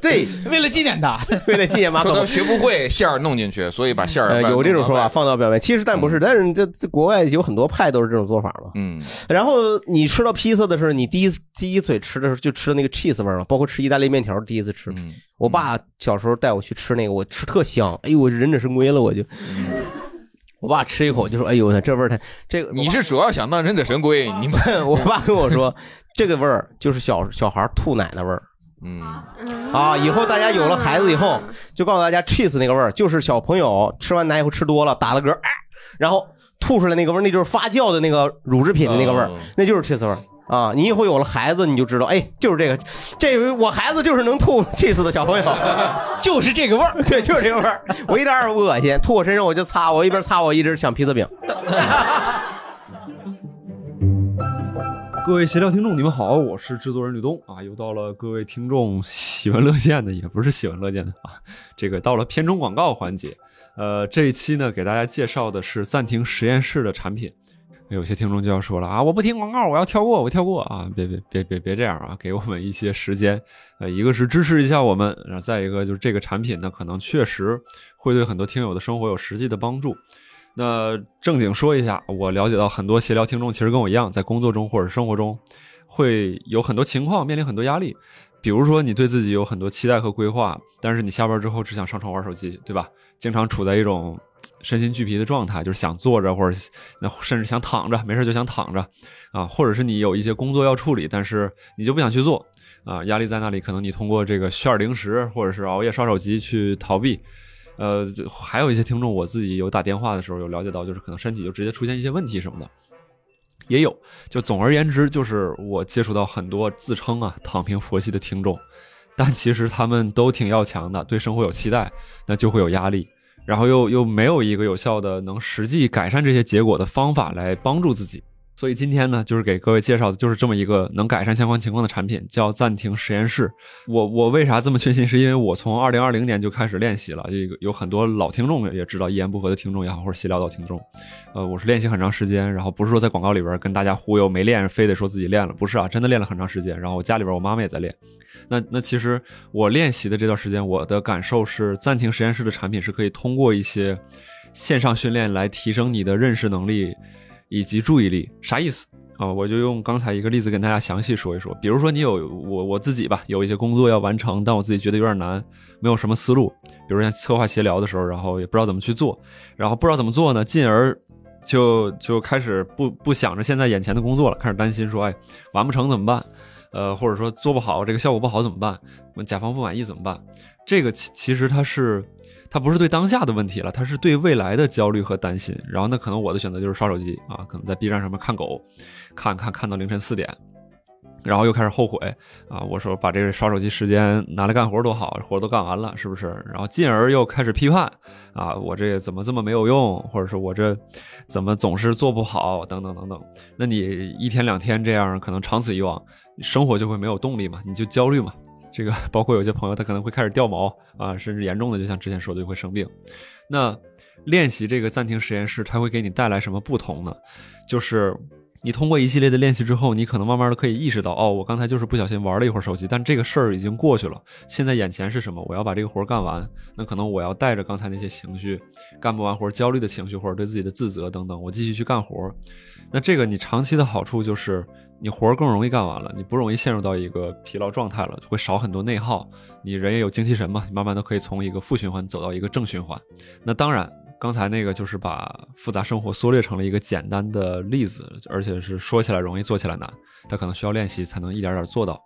对，[laughs] 为了纪念他，为了纪念马可学不会馅儿弄进去，所以把馅儿有这种说法放到表面，其实但不是，但是这这国外有很多派都是这种做法嘛。嗯，然后你吃到披萨的时候，你第一第一嘴吃的时候就吃的那个 cheese 味儿嘛，包括吃意大利面条，第一次吃。嗯我爸小时候带我去吃那个，我吃特香，哎呦，我忍者神龟了，我就。我爸吃一口就说：“哎呦，这味儿太这个。”你是主要想当忍者神龟，[laughs] 你们 [laughs] 我爸跟我说，这个味儿就是小小孩吐奶的味儿。嗯啊，以后大家有了孩子以后，就告诉大家，cheese 那个味儿就是小朋友吃完奶以后吃多了打了嗝，哎，然后吐出来那个味儿，那就是发酵的那个乳制品的那个味儿哦，那就是 cheese 味儿。啊，你以后有了孩子，你就知道，哎，就是这个，这我孩子就是能吐 cheese 的小朋友，[laughs] 就是这个味儿，对，就是这个味儿，我一点儿也不恶心，吐我身上我就擦，我一边擦我一直想披萨饼。[laughs] 各位闲聊听众，你们好，我是制作人吕东啊，又到了各位听众喜闻乐见的，也不是喜闻乐见的啊，这个到了片中广告环节。呃，这一期呢，给大家介绍的是暂停实验室的产品。有些听众就要说了啊，我不听广告，我要跳过，我跳过啊！别别别别别这样啊，给我们一些时间。呃，一个是支持一下我们，然后再一个就是这个产品呢，可能确实会对很多听友的生活有实际的帮助。那正经说一下，我了解到很多闲聊听众其实跟我一样，在工作中或者生活中会有很多情况面临很多压力。比如说，你对自己有很多期待和规划，但是你下班之后只想上床玩手机，对吧？经常处在一种身心俱疲的状态，就是想坐着或者那甚至想躺着，没事就想躺着啊，或者是你有一些工作要处理，但是你就不想去做啊，压力在那里，可能你通过这个炫零食或者是熬夜刷手机去逃避。呃，还有一些听众，我自己有打电话的时候有了解到，就是可能身体就直接出现一些问题什么的，也有。就总而言之，就是我接触到很多自称啊躺平佛系的听众，但其实他们都挺要强的，对生活有期待，那就会有压力。然后又又没有一个有效的能实际改善这些结果的方法来帮助自己。所以今天呢，就是给各位介绍的就是这么一个能改善相关情况的产品，叫暂停实验室。我我为啥这么确信？是因为我从二零二零年就开始练习了。这个有很多老听众也知道，一言不合的听众也好，或者闲聊的听众，呃，我是练习很长时间，然后不是说在广告里边跟大家忽悠，没练非得说自己练了，不是啊，真的练了很长时间。然后我家里边我妈妈也在练。那那其实我练习的这段时间，我的感受是，暂停实验室的产品是可以通过一些线上训练来提升你的认识能力。以及注意力啥意思啊？我就用刚才一个例子跟大家详细说一说。比如说你有我我自己吧，有一些工作要完成，但我自己觉得有点难，没有什么思路。比如像策划协聊的时候，然后也不知道怎么去做，然后不知道怎么做呢，进而就就开始不不想着现在眼前的工作了，开始担心说，哎，完不成怎么办？呃，或者说做不好，这个效果不好怎么办？甲方不满意怎么办？这个其其实它是。他不是对当下的问题了，他是对未来的焦虑和担心。然后那可能我的选择就是刷手机啊，可能在 B 站上面看狗，看看看到凌晨四点，然后又开始后悔啊。我说把这个刷手机时间拿来干活多好，活都干完了，是不是？然后进而又开始批判啊，我这怎么这么没有用，或者是我这怎么总是做不好，等等等等。那你一天两天这样，可能长此以往，生活就会没有动力嘛，你就焦虑嘛。这个包括有些朋友，他可能会开始掉毛啊，甚至严重的，就像之前说的，就会生病。那练习这个暂停实验室，它会给你带来什么不同呢？就是你通过一系列的练习之后，你可能慢慢的可以意识到，哦，我刚才就是不小心玩了一会儿手机，但这个事儿已经过去了。现在眼前是什么？我要把这个活干完。那可能我要带着刚才那些情绪，干不完活、焦虑的情绪，或者对自己的自责等等，我继续去干活。那这个你长期的好处就是。你活儿更容易干完了，你不容易陷入到一个疲劳状态了，会少很多内耗。你人也有精气神嘛，你慢慢都可以从一个负循环走到一个正循环。那当然，刚才那个就是把复杂生活缩略成了一个简单的例子，而且是说起来容易做起来难，它可能需要练习才能一点点做到。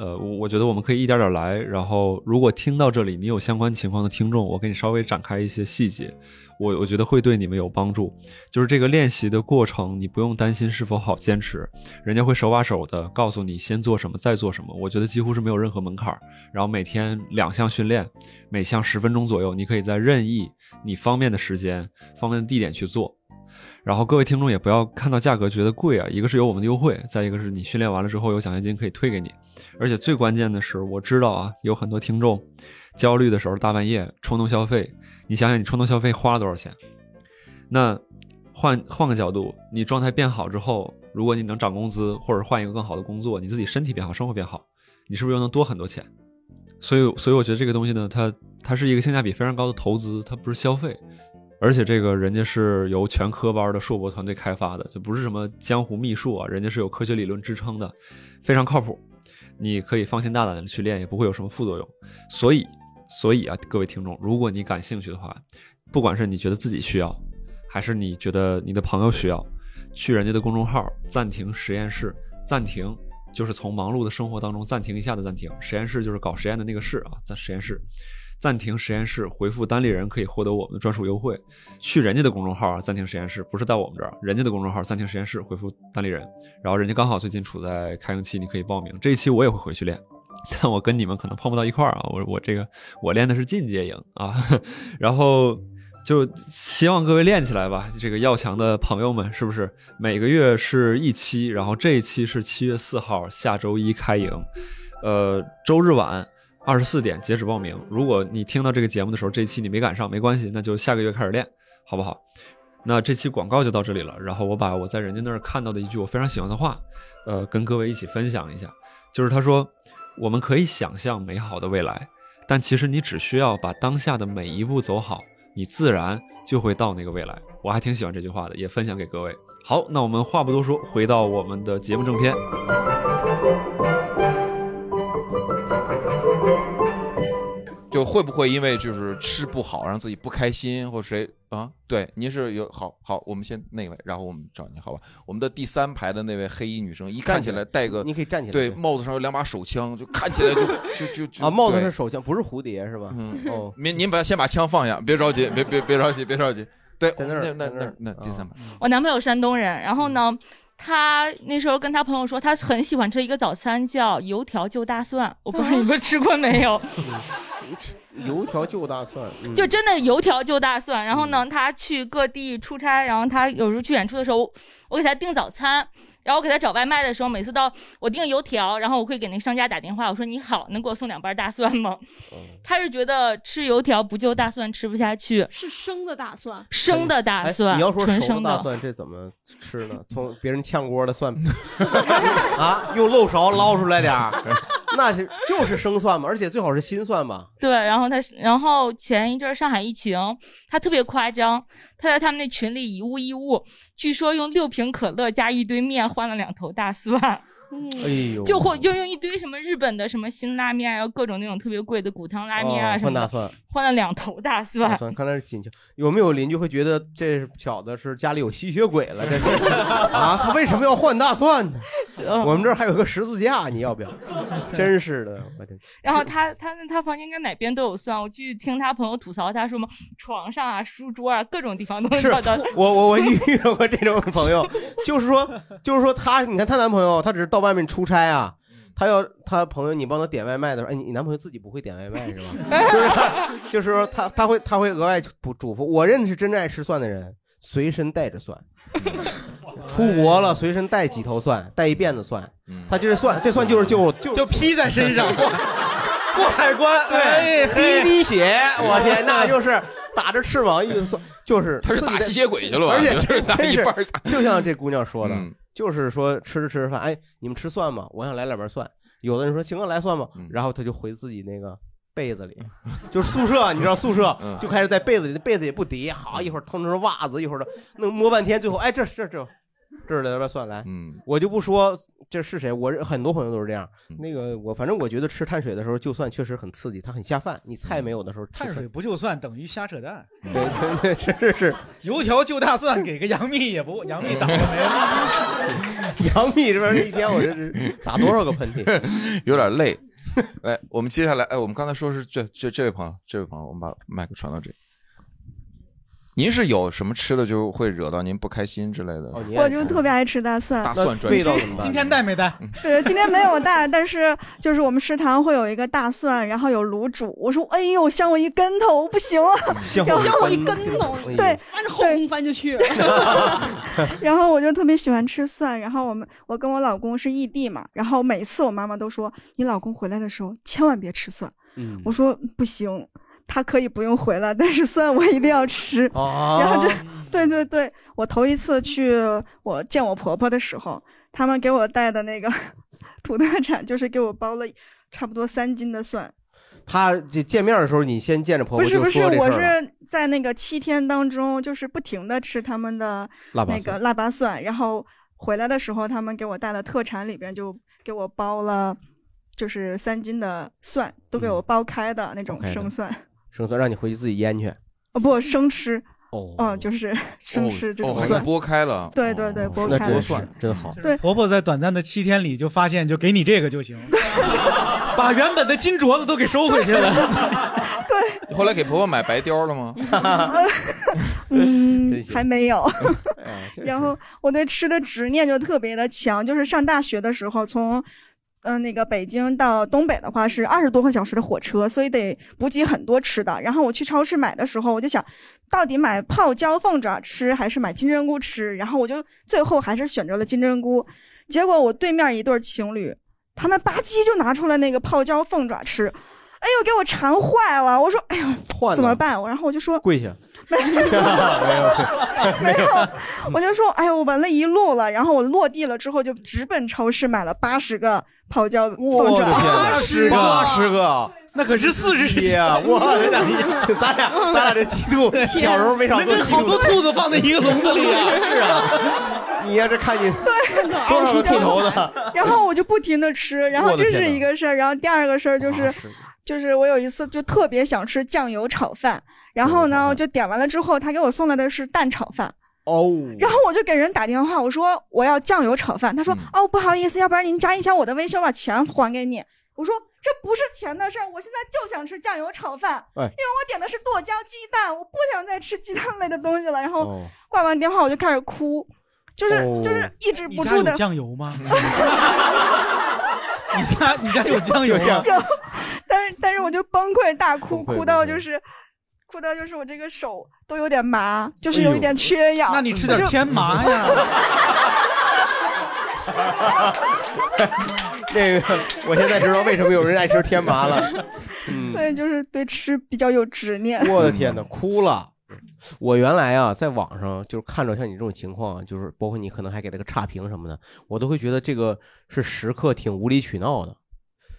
呃，我我觉得我们可以一点点来，然后如果听到这里你有相关情况的听众，我给你稍微展开一些细节，我我觉得会对你们有帮助。就是这个练习的过程，你不用担心是否好坚持，人家会手把手的告诉你先做什么，再做什么。我觉得几乎是没有任何门槛。然后每天两项训练，每项十分钟左右，你可以在任意你方便的时间、方便的地点去做。然后各位听众也不要看到价格觉得贵啊，一个是有我们的优惠，再一个是你训练完了之后有奖学金可以退给你，而且最关键的是我知道啊，有很多听众焦虑的时候大半夜冲动消费，你想想你冲动消费花了多少钱？那换换个角度，你状态变好之后，如果你能涨工资或者换一个更好的工作，你自己身体变好，生活变好，你是不是又能多很多钱？所以所以我觉得这个东西呢，它它是一个性价比非常高的投资，它不是消费。而且这个人家是由全科班的硕博团队开发的，就不是什么江湖秘术啊，人家是有科学理论支撑的，非常靠谱。你可以放心大胆的去练，也不会有什么副作用。所以，所以啊，各位听众，如果你感兴趣的话，不管是你觉得自己需要，还是你觉得你的朋友需要，去人家的公众号暂停实验室，暂停就是从忙碌的生活当中暂停一下的暂停，实验室就是搞实验的那个室啊，在实验室。暂停实验室回复单立人可以获得我们的专属优惠。去人家的公众号啊，暂停实验室不是在我们这儿，人家的公众号暂停实验室回复单立人，然后人家刚好最近处在开营期，你可以报名。这一期我也会回去练，[laughs] 但我跟你们可能碰不到一块儿啊。我我这个我练的是进阶营啊，[laughs] 然后就希望各位练起来吧。这个要强的朋友们，是不是每个月是一期？然后这一期是七月四号，下周一开营，呃，周日晚。二十四点截止报名。如果你听到这个节目的时候，这期你没赶上，没关系，那就下个月开始练，好不好？那这期广告就到这里了。然后我把我在人家那儿看到的一句我非常喜欢的话，呃，跟各位一起分享一下。就是他说：“我们可以想象美好的未来，但其实你只需要把当下的每一步走好，你自然就会到那个未来。”我还挺喜欢这句话的，也分享给各位。好，那我们话不多说，回到我们的节目正片。就会不会因为就是吃不好让自己不开心，或谁啊？对，您是有好好，我们先那位，然后我们找您，好吧？我们的第三排的那位黑衣女生，一看起来戴个，你可以站起来，对，帽子上有两把手枪，就看起来就就就啊，帽子是手枪，不是蝴蝶是吧？嗯哦，您您把先把枪放下，别着急，别别别着急，别着急。对，那那那那第三排。我男朋友山东人，然后呢？他那时候跟他朋友说，他很喜欢吃一个早餐，叫油条就大蒜。我不知道你们吃过没有？油条就大蒜，[laughs] 嗯就真的油条就大蒜。然后呢，他去各地出差，然后他有时候去演出的时候，我给他订早餐。然后我给他找外卖的时候，每次到我订油条，然后我会给那商家打电话，我说你好，能给我送两瓣大蒜吗？他是觉得吃油条不就大蒜吃不下去，是生的大蒜，生的大哎蒜，你要说熟纯生的大蒜，这怎么吃呢？从别人炝锅的蒜啊，用漏勺捞出来点儿，[laughs] 那是就是生蒜嘛，而且最好是新蒜吧。对，然后他，然后前一阵儿上海疫情，他特别夸张，他在他们那群里以物易物，据说用六瓶可乐加一堆面换了两头大蒜。呦，就或就用一堆什么日本的什么辛拉面，然后各种那种特别贵的骨汤拉面啊哦什么的，换大蒜，换了两头大蒜大。蒜，看来是紧俏。有没有邻居会觉得这小子是家里有吸血鬼了？这是 [laughs] 啊，他为什么要换大蒜呢？我们这儿还有个十字架，你要不要？[laughs] 真是的，我的。然后他他他房间应该哪边都有蒜，我去听他朋友吐槽，他说嘛，床上啊、书桌啊，各种地方都能是找到。我我我遇到过这种朋友，就是说就是说他，你看她男朋友，他只是到外面出差啊，他要他朋友你帮他点外卖的时候，哎，你你男朋友自己不会点外卖是吧？[laughs] 就是就是说他他会他会额外嘱嘱咐，我认识真正爱吃蒜的人，随身带着蒜。[laughs] 出国了，随身带几头蒜，带一辫子蒜。他这是蒜，这蒜就是就就就披在身上，[laughs] 过海关，哎对，滴滴血，我天，那就是打着翅膀一直蒜，就是他是打吸血鬼去了吧而且就是打一半就像这姑娘说的嗯，就是说吃着吃着饭，哎，你们吃蒜吗？我想来两瓣蒜。有的人说行啊，来蒜吧，嗯然后他就回自己那个。被子里，就是宿舍，你知道宿舍嗯就开始在被子里，被子也不叠，好一会儿腾成袜子，一会儿的弄摸半天，最后哎这这这这是来点蒜来，嗯，我就不说这是谁，我很多朋友都是这样。嗯那个我反正我觉得吃碳水的时候，就蒜确实很刺激，它很下饭。你菜没有的时候，碳水不就蒜等于瞎扯淡。[laughs] 对对对，是是是，[laughs] 油条就大蒜，给个杨幂也不杨幂打过没？[laughs] 杨幂这边这一天我这是打多少个喷嚏？有点累。哎，我们接下来，哎，我们刚才说是这这这位朋友，这位朋友，我们把麦克传到这里。您是有什么吃的就会惹到您不开心之类的？哦，我就特别爱吃大蒜。大蒜专家。今天带没带？对，今天没有带，但是就是我们食堂会有一个大蒜，然后有卤煮。我说，哎呦，像我一跟头，不行了，像然后像我一跟头，对，翻着后空翻就去。然后我就特别喜欢吃蒜，然后我们我跟我老公是异地嘛，然后每次我妈妈都说，你老公回来的时候千万别吃蒜。嗯我说不行，他可以不用回来，但是蒜我一定要吃。[laughs] 哦。然后就，对对对，我头一次去我见我婆婆的时候，他们给我带的那个 [laughs] 土特产，就是给我包了差不多三斤的蒜。他就见面的时候，你先见着婆婆不是不是，我是在那个七天当中，就是不停的吃他们的那个腊八蒜，然后回来的时候，他们给我带了特产，里边就给我包了，就是三斤的蒜，都给我剥开的那种嗯包开的生蒜，让你回去自己腌去。哦不生吃，哦，嗯，就是生吃这哦，种蒜，剥开了。对对对，剥开了真是真好。对婆婆在短暂的七天里就发现，就给你这个就行，[laughs] 把原本的金镯子都给收回去了。[laughs] [laughs] 对后来给婆婆买白貂了吗？嗯还没有。然后我对吃的执念就特别的强，就是上大学的时候，从嗯、呃那个北京到东北的话是二十多个小时的火车，所以得补给很多吃的。然后我去超市买的时候，我就想，到底买泡椒凤爪吃还是买金针菇吃？然后我就最后还是选择了金针菇。结果我对面一对情侣，他们吧唧就拿出了那个泡椒凤爪吃，哎呦，给我馋坏了！我说，哎呦，怎么办？然后我就说，跪下。[laughs] 没有，没有，我就说，哎呀，我闻了一路了，然后我落地了之后，就直奔超市买了八十个泡椒凤爪，我的天哪，80个。八十个，那可是四十斤啊！我的天，咱俩咱俩这嫉妒，小时候没少做那好多兔子放在一个笼子里啊！[laughs] 是啊，你呀，这看见多少个兔头的？然后我就不停的吃，然后这是一个事儿，然后第二个事儿就是，就是我有一次就特别想吃酱油炒饭，然后呢，我就点完了之后，他给我送来的是蛋炒饭。哦，然后我就给人打电话，我说我要酱油炒饭，他说、哦不好意思，要不然您加一下我的微信，我把钱还给你。我说这不是钱的事儿，我现在就想吃酱油炒饭，哎因为我点的是剁椒鸡蛋，我不想再吃鸡蛋类的东西了。然后哦挂完电话我就开始哭，就是、哦就是抑制不住的家有。酱油吗？[laughs] 你家你家有酱油吗？有，但是但是我就崩溃大哭，哭到就是。哭的就是我这个手都有点麻，就是有一点缺氧。那你吃点天麻呀。[laughs] [laughs] 这个我现在知道为什么有人爱吃天麻了。[laughs] 嗯，对，就是对吃比较有执念。我的天哪，哭了！我原来啊，在网上就是看着像你这种情况，就是包括你可能还给他个差评什么的，我都会觉得这个是时刻挺无理取闹的，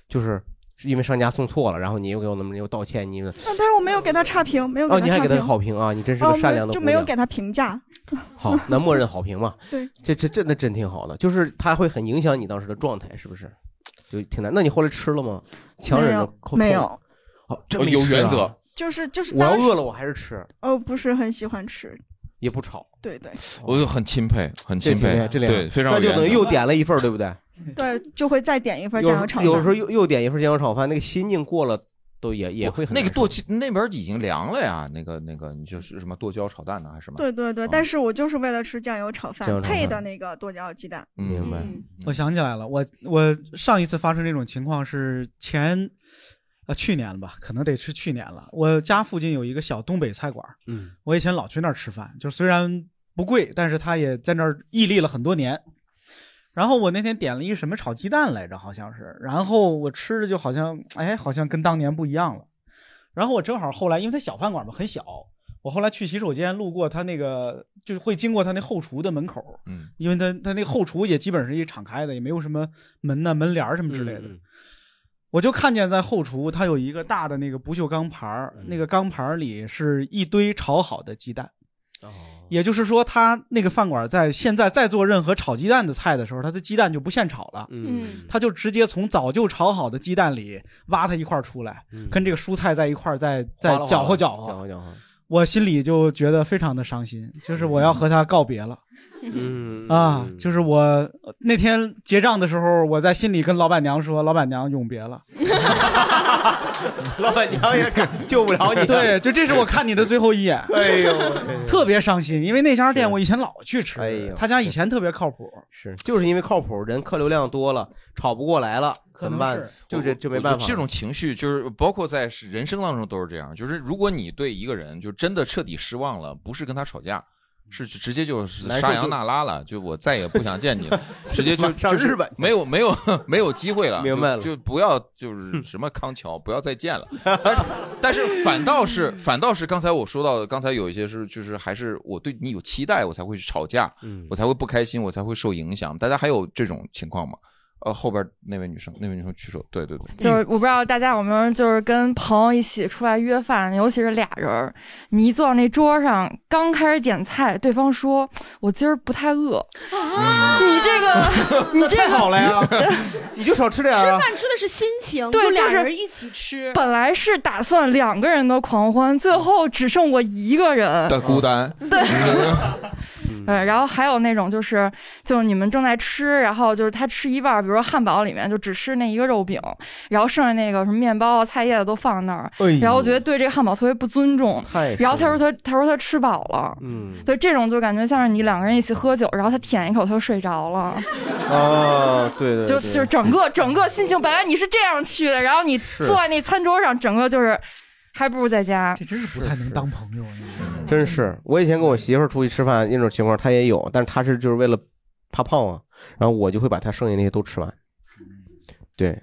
就是是因为商家送错了，然后你又给我那么又道歉，你又啊但是我没有给他差评，没有给哦，他差评。你还给他好评啊，你真是哦个善良的就姑娘。没有给他评价。[laughs] 好，那默认好评嘛。对，这这真的真挺好的，就是它会很影响你当时的状态，是不是？就挺难。那你后来吃了吗？强忍着口没有好。哦，这哦么吃啊有原则。就是就是，我要当时饿了，我还是吃，哦，不是很喜欢吃。也不吵。对对我就很钦佩，很钦佩这挺厉害，，这厉害对，非常那就有原则等于又点了一份儿，对不对？对，就会再点一份酱油炒饭。有时候又又点一份酱油炒饭，那个心境过了都也也会很那个剁鸡那边已经凉了呀，那个那个你就是什么剁椒炒蛋呢，还是什么？对对对，但是我就是为了吃酱油炒饭配的那个剁椒鸡蛋。明白。我想起来了，我我上一次发生这种情况是前呃去年了吧，可能得是去年了。我家附近有一个小东北菜馆，嗯，我以前老去那儿吃饭，就虽然不贵，但是他也在那儿屹立了很多年。然后我那天点了一个什么炒鸡蛋来着，好像是，然后我吃着就好像，哎，好像跟当年不一样了。然后我正好后来，因为他小饭馆嘛很小，我后来去洗手间路过他那个，就是会经过他那后厨的门口，嗯，因为他他那个后厨也基本是一敞开的，也没有什么门呐、门帘儿什么之类的。我就看见在后厨，它有一个大的那个不锈钢盘儿，那个钢盘儿里是一堆炒好的鸡蛋。也就是说，他那个饭馆在现在再做任何炒鸡蛋的菜的时候，他的鸡蛋就不现炒了，嗯，他就直接从早就炒好的鸡蛋里挖它一块儿出来，嗯跟这个蔬菜在一块儿再再搅和搅和，搅和搅和。我心里就觉得非常的伤心，就是我要和他告别了。嗯啊，就是我呃那天结账的时候，我在心里跟老板娘说：“老板娘永别了。[laughs] 老板娘也救不了你。对，就这是我看你的最后一眼。哎呦，特别伤心，因为那家店我以前老去吃，哎呦他家以前特别靠谱。是，就是因为靠谱，人客流量多了，吵不过来了，怎么办？就这就没办法。这种情绪就是包括在人生当中都是这样，就是如果你对一个人就真的彻底失望了，不是跟他吵架。是直接就是沙扬娜拉了，就我再也不想见你了，[laughs] 直接就就是上日本没有没有没有机会了，明白了就就不要就是什么康桥，不要再见了。但是但是反倒是反倒是刚才我说到的，刚才有一些是就是还是我对你有期待，我才会去吵架，嗯我才会不开心，我才会受影响。大家还有这种情况吗？呃，后边那位女生，那位女生举手，对对对，就是我不知道大家有没有就是跟朋友一起出来约饭，尤其是俩人儿，你一坐到那桌上，刚开始点菜，对方说：“我今儿不太饿。”啊你这个，[laughs] 你这个太好了呀，[laughs] 你就少吃点吃啊。饭吃的是心情，对，就就是俩人一起吃。本来是打算两个人的狂欢，最后只剩我一个人的孤单，[laughs] 对。对，然后还有那种就是，就是你们正在吃，然后就是他吃一半，比如说汉堡里面就只吃那一个肉饼，然后剩下那个什么面包啊、菜叶子都放那儿，哎然后我觉得对这个汉堡特别不尊重太。然后他说他他说他吃饱了，嗯，对，这种就感觉像是你两个人一起喝酒，然后他舔一口他就睡着了，哦，对对，就对就是整个整个心情，本来你是这样去的，然后你坐在那餐桌上，整个就是还不如在家。这真是不太能当朋友。真是，我以前跟我媳妇儿出去吃饭那种情况，她也有，但是她是就是为了怕胖啊，然后我就会把她剩下那些都吃完。对，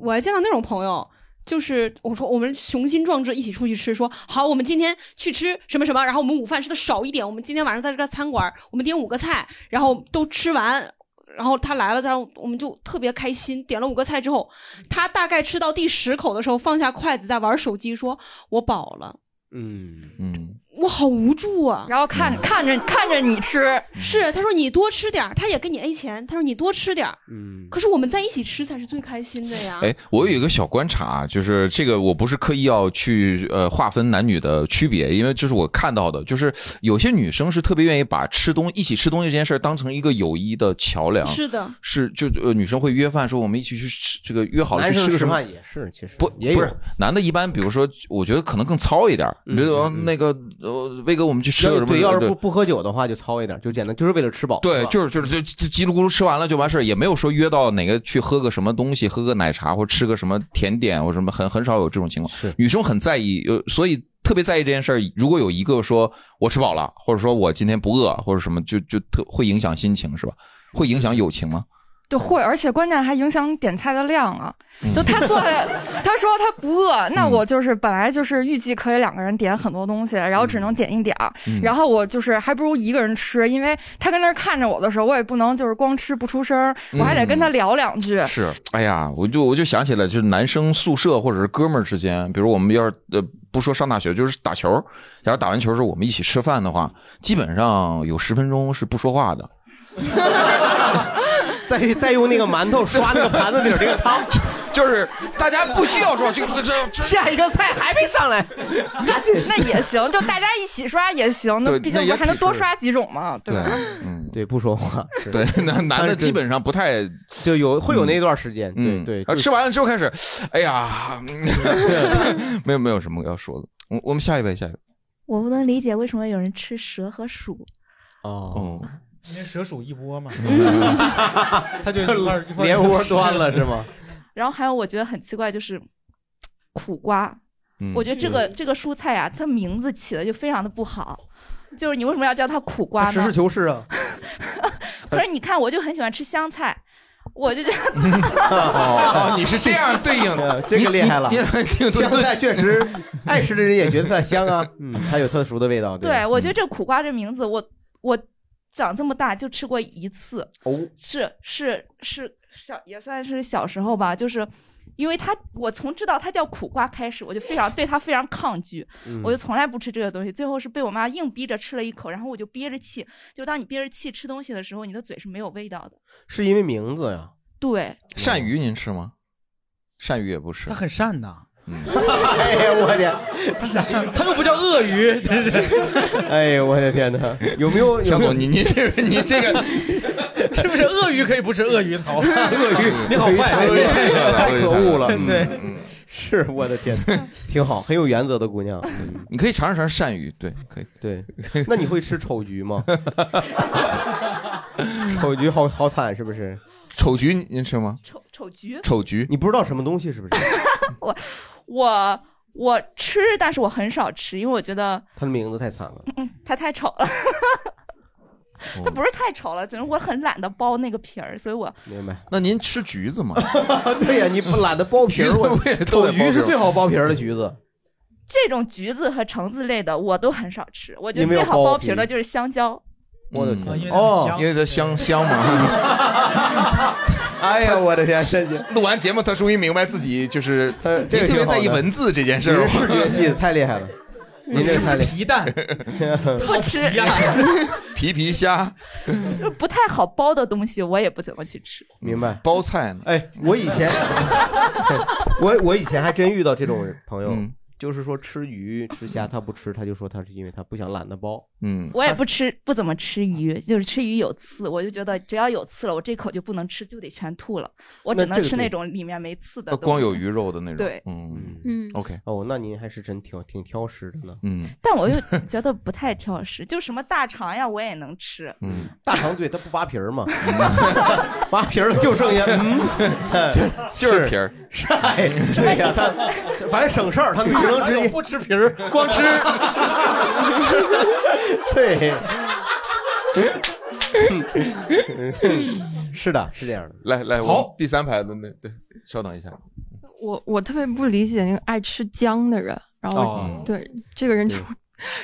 我还见到那种朋友，就是我说我们雄心壮志一起出去吃，说好我们今天去吃什么什么，然后我们午饭吃的少一点，我们今天晚上在这个餐馆，我们点五个菜，然后都吃完。然后他来了，然后我们就特别开心，点了五个菜之后，他大概吃到第十口的时候，放下筷子在玩手机，说：“我饱了。嗯嗯，”我好无助啊！然后看看着看着你吃，是他说你多吃点儿，他也给你 A 钱，他说你多吃点儿。嗯，可是我们在一起吃才是最开心的呀。哎，我有一个小观察啊，就是这个我不是刻意要去呃划分男女的区别，因为这是我看到的，就是有些女生是特别愿意把吃东一起吃东西这件事儿当成一个友谊的桥梁。是的是就呃女生会约饭说我们一起去吃这个约好了去吃个什么吃饭也是，其实不也不是男的，一般比如说，我觉得可能更糙一点儿，比如说那个呃威哥，我们去吃个什么？要对，要是不不喝酒的话，就糙一点，就简单，就是为了吃饱。对，就是就是就就叽里咕噜吃完了就完事儿，也没有说约到哪个去喝个什么东西，喝个奶茶或吃个什么甜点或什么，很很少有这种情况。是女生很在意，呃，所以特别在意这件事儿。如果有一个说我吃饱了，或者说我今天不饿，或者什么，就就特会影响心情，是吧？会影响友情吗？就会，而且关键还影响点菜的量啊！就他坐在，[laughs] 他说他不饿，那我就是本来就是预计可以两个人点很多东西，然后只能点一点儿，嗯然后我就是还不如一个人吃，因为他跟那儿看着我的时候，我也不能就是光吃不出声，我还得跟他聊两句。是，哎呀，我就我就想起来，就是男生宿舍或者是哥们儿之间，比如我们要是呃不说上大学，就是打球，然后打完球之后我们一起吃饭的话，基本上有十分钟是不说话的。[laughs] 再再用那个馒头刷那个盘子里儿这个汤，[laughs] 就是大家不需要说，就这这下一个菜还没上来，赶紧那也行，就大家一起刷也行，那毕竟还能多刷几种嘛，对吧？[laughs] 嗯，对，不说话，对，那男的基本上不太就有会有那段时间，对嗯对，吃完了之后开始，哎呀，[laughs] 嗯没有没有什么要说的。我我们下一位，下一位。我不能理解为什么有人吃蛇和鼠。哦，因为蛇鼠一窝嘛，[laughs] 嗯他就一块儿一块儿连窝端了是吗？[laughs] 然后还有我觉得很奇怪，就是苦瓜，嗯我觉得这个这个蔬菜啊，它名字起的就非常的不好。就是你为什么要叫它苦瓜呢实事？求是啊。[laughs] 可是你看，我就很喜欢吃香菜，我就觉得哦哦，你是这样对应的，这个厉害了香菜确实爱吃的人也觉得它香啊，嗯，它有特殊的味道。对，我觉得这苦瓜这名字，我我长这么大就吃过一次，哦，是是是小也算是小时候吧，就是因为它我从知道它叫苦瓜开始，我就非常对它非常抗拒，嗯我就从来不吃这个东西，最后是被我妈硬逼着吃了一口，然后我就憋着气，就当你憋着气吃东西的时候，你的嘴是没有味道的。是因为名字呀。对，鳝鱼您吃吗？鳝鱼也不吃它，很善的。[laughs] 哎呀，我的天，[laughs] 它又不叫鳄鱼，真是。哎呀，我的天哪，有没有？向总，你你这个你这个 [laughs] 是不是鳄鱼可以不吃鳄鱼头？鳄鱼，你好坏，鳄鱼太太可恶了。对嗯，是我的天，挺好，很有原则的姑娘。嗯你可以尝尝鳝鱼，对，可以。对，那你会吃丑橘吗？丑橘好好惨，是不是？丑橘您吃吗？丑丑橘，丑橘，你不知道什么东西是不是？[laughs] 我我我吃，但是我很少吃，因为我觉得它的名字太惨了。嗯它太丑了。[laughs] 它不是太丑了，只是我很懒得剥那个皮儿，所以我明白。那您吃橘子吗？[laughs] 对呀，你不懒得剥皮儿，我丑橘是最好剥皮儿的橘子。这种橘子和橙子类的我都很少吃。我觉得最好剥皮剥皮儿的就是香蕉。我的嗯天！哦，因为它香香嘛。[laughs] 哎呀，我的天，真是录完节目，他终于明白自己就是他这个特别在意文字这件事儿。视觉系的，太厉害了。您这个太厉害。皮蛋 [laughs] 不吃，皮皮虾，就是不太好剥的东西，我也不怎么去吃。明白。包菜呢？哎，我以前，[laughs] 我我以前还真遇到这种朋友，嗯就是说吃鱼吃虾他不吃，他就说他是因为他不想懒得剥。嗯我也不吃，不怎么吃鱼，就是吃鱼有刺，我就觉得只要有刺了，我这口就不能吃，就得全吐了。我只能吃那种里面没刺的。光有鱼肉的那种。对嗯嗯，OK。哦，那您还是真挺挺挑食的呢。嗯但我又觉得不太挑食，就什么大肠呀，我也能吃。嗯，[laughs] 大肠对，它不扒皮儿嘛，[laughs] 扒皮儿了就剩下嗯，[laughs] 就是皮儿。是哎，对呀，[laughs] 他反正省事儿，他只能直接不吃皮儿，光吃。[laughs] 对，是的，是这样的。来来，好我第三排的那对，稍等一下。我我特别不理解那个爱吃姜的人，然后、哦对这个人就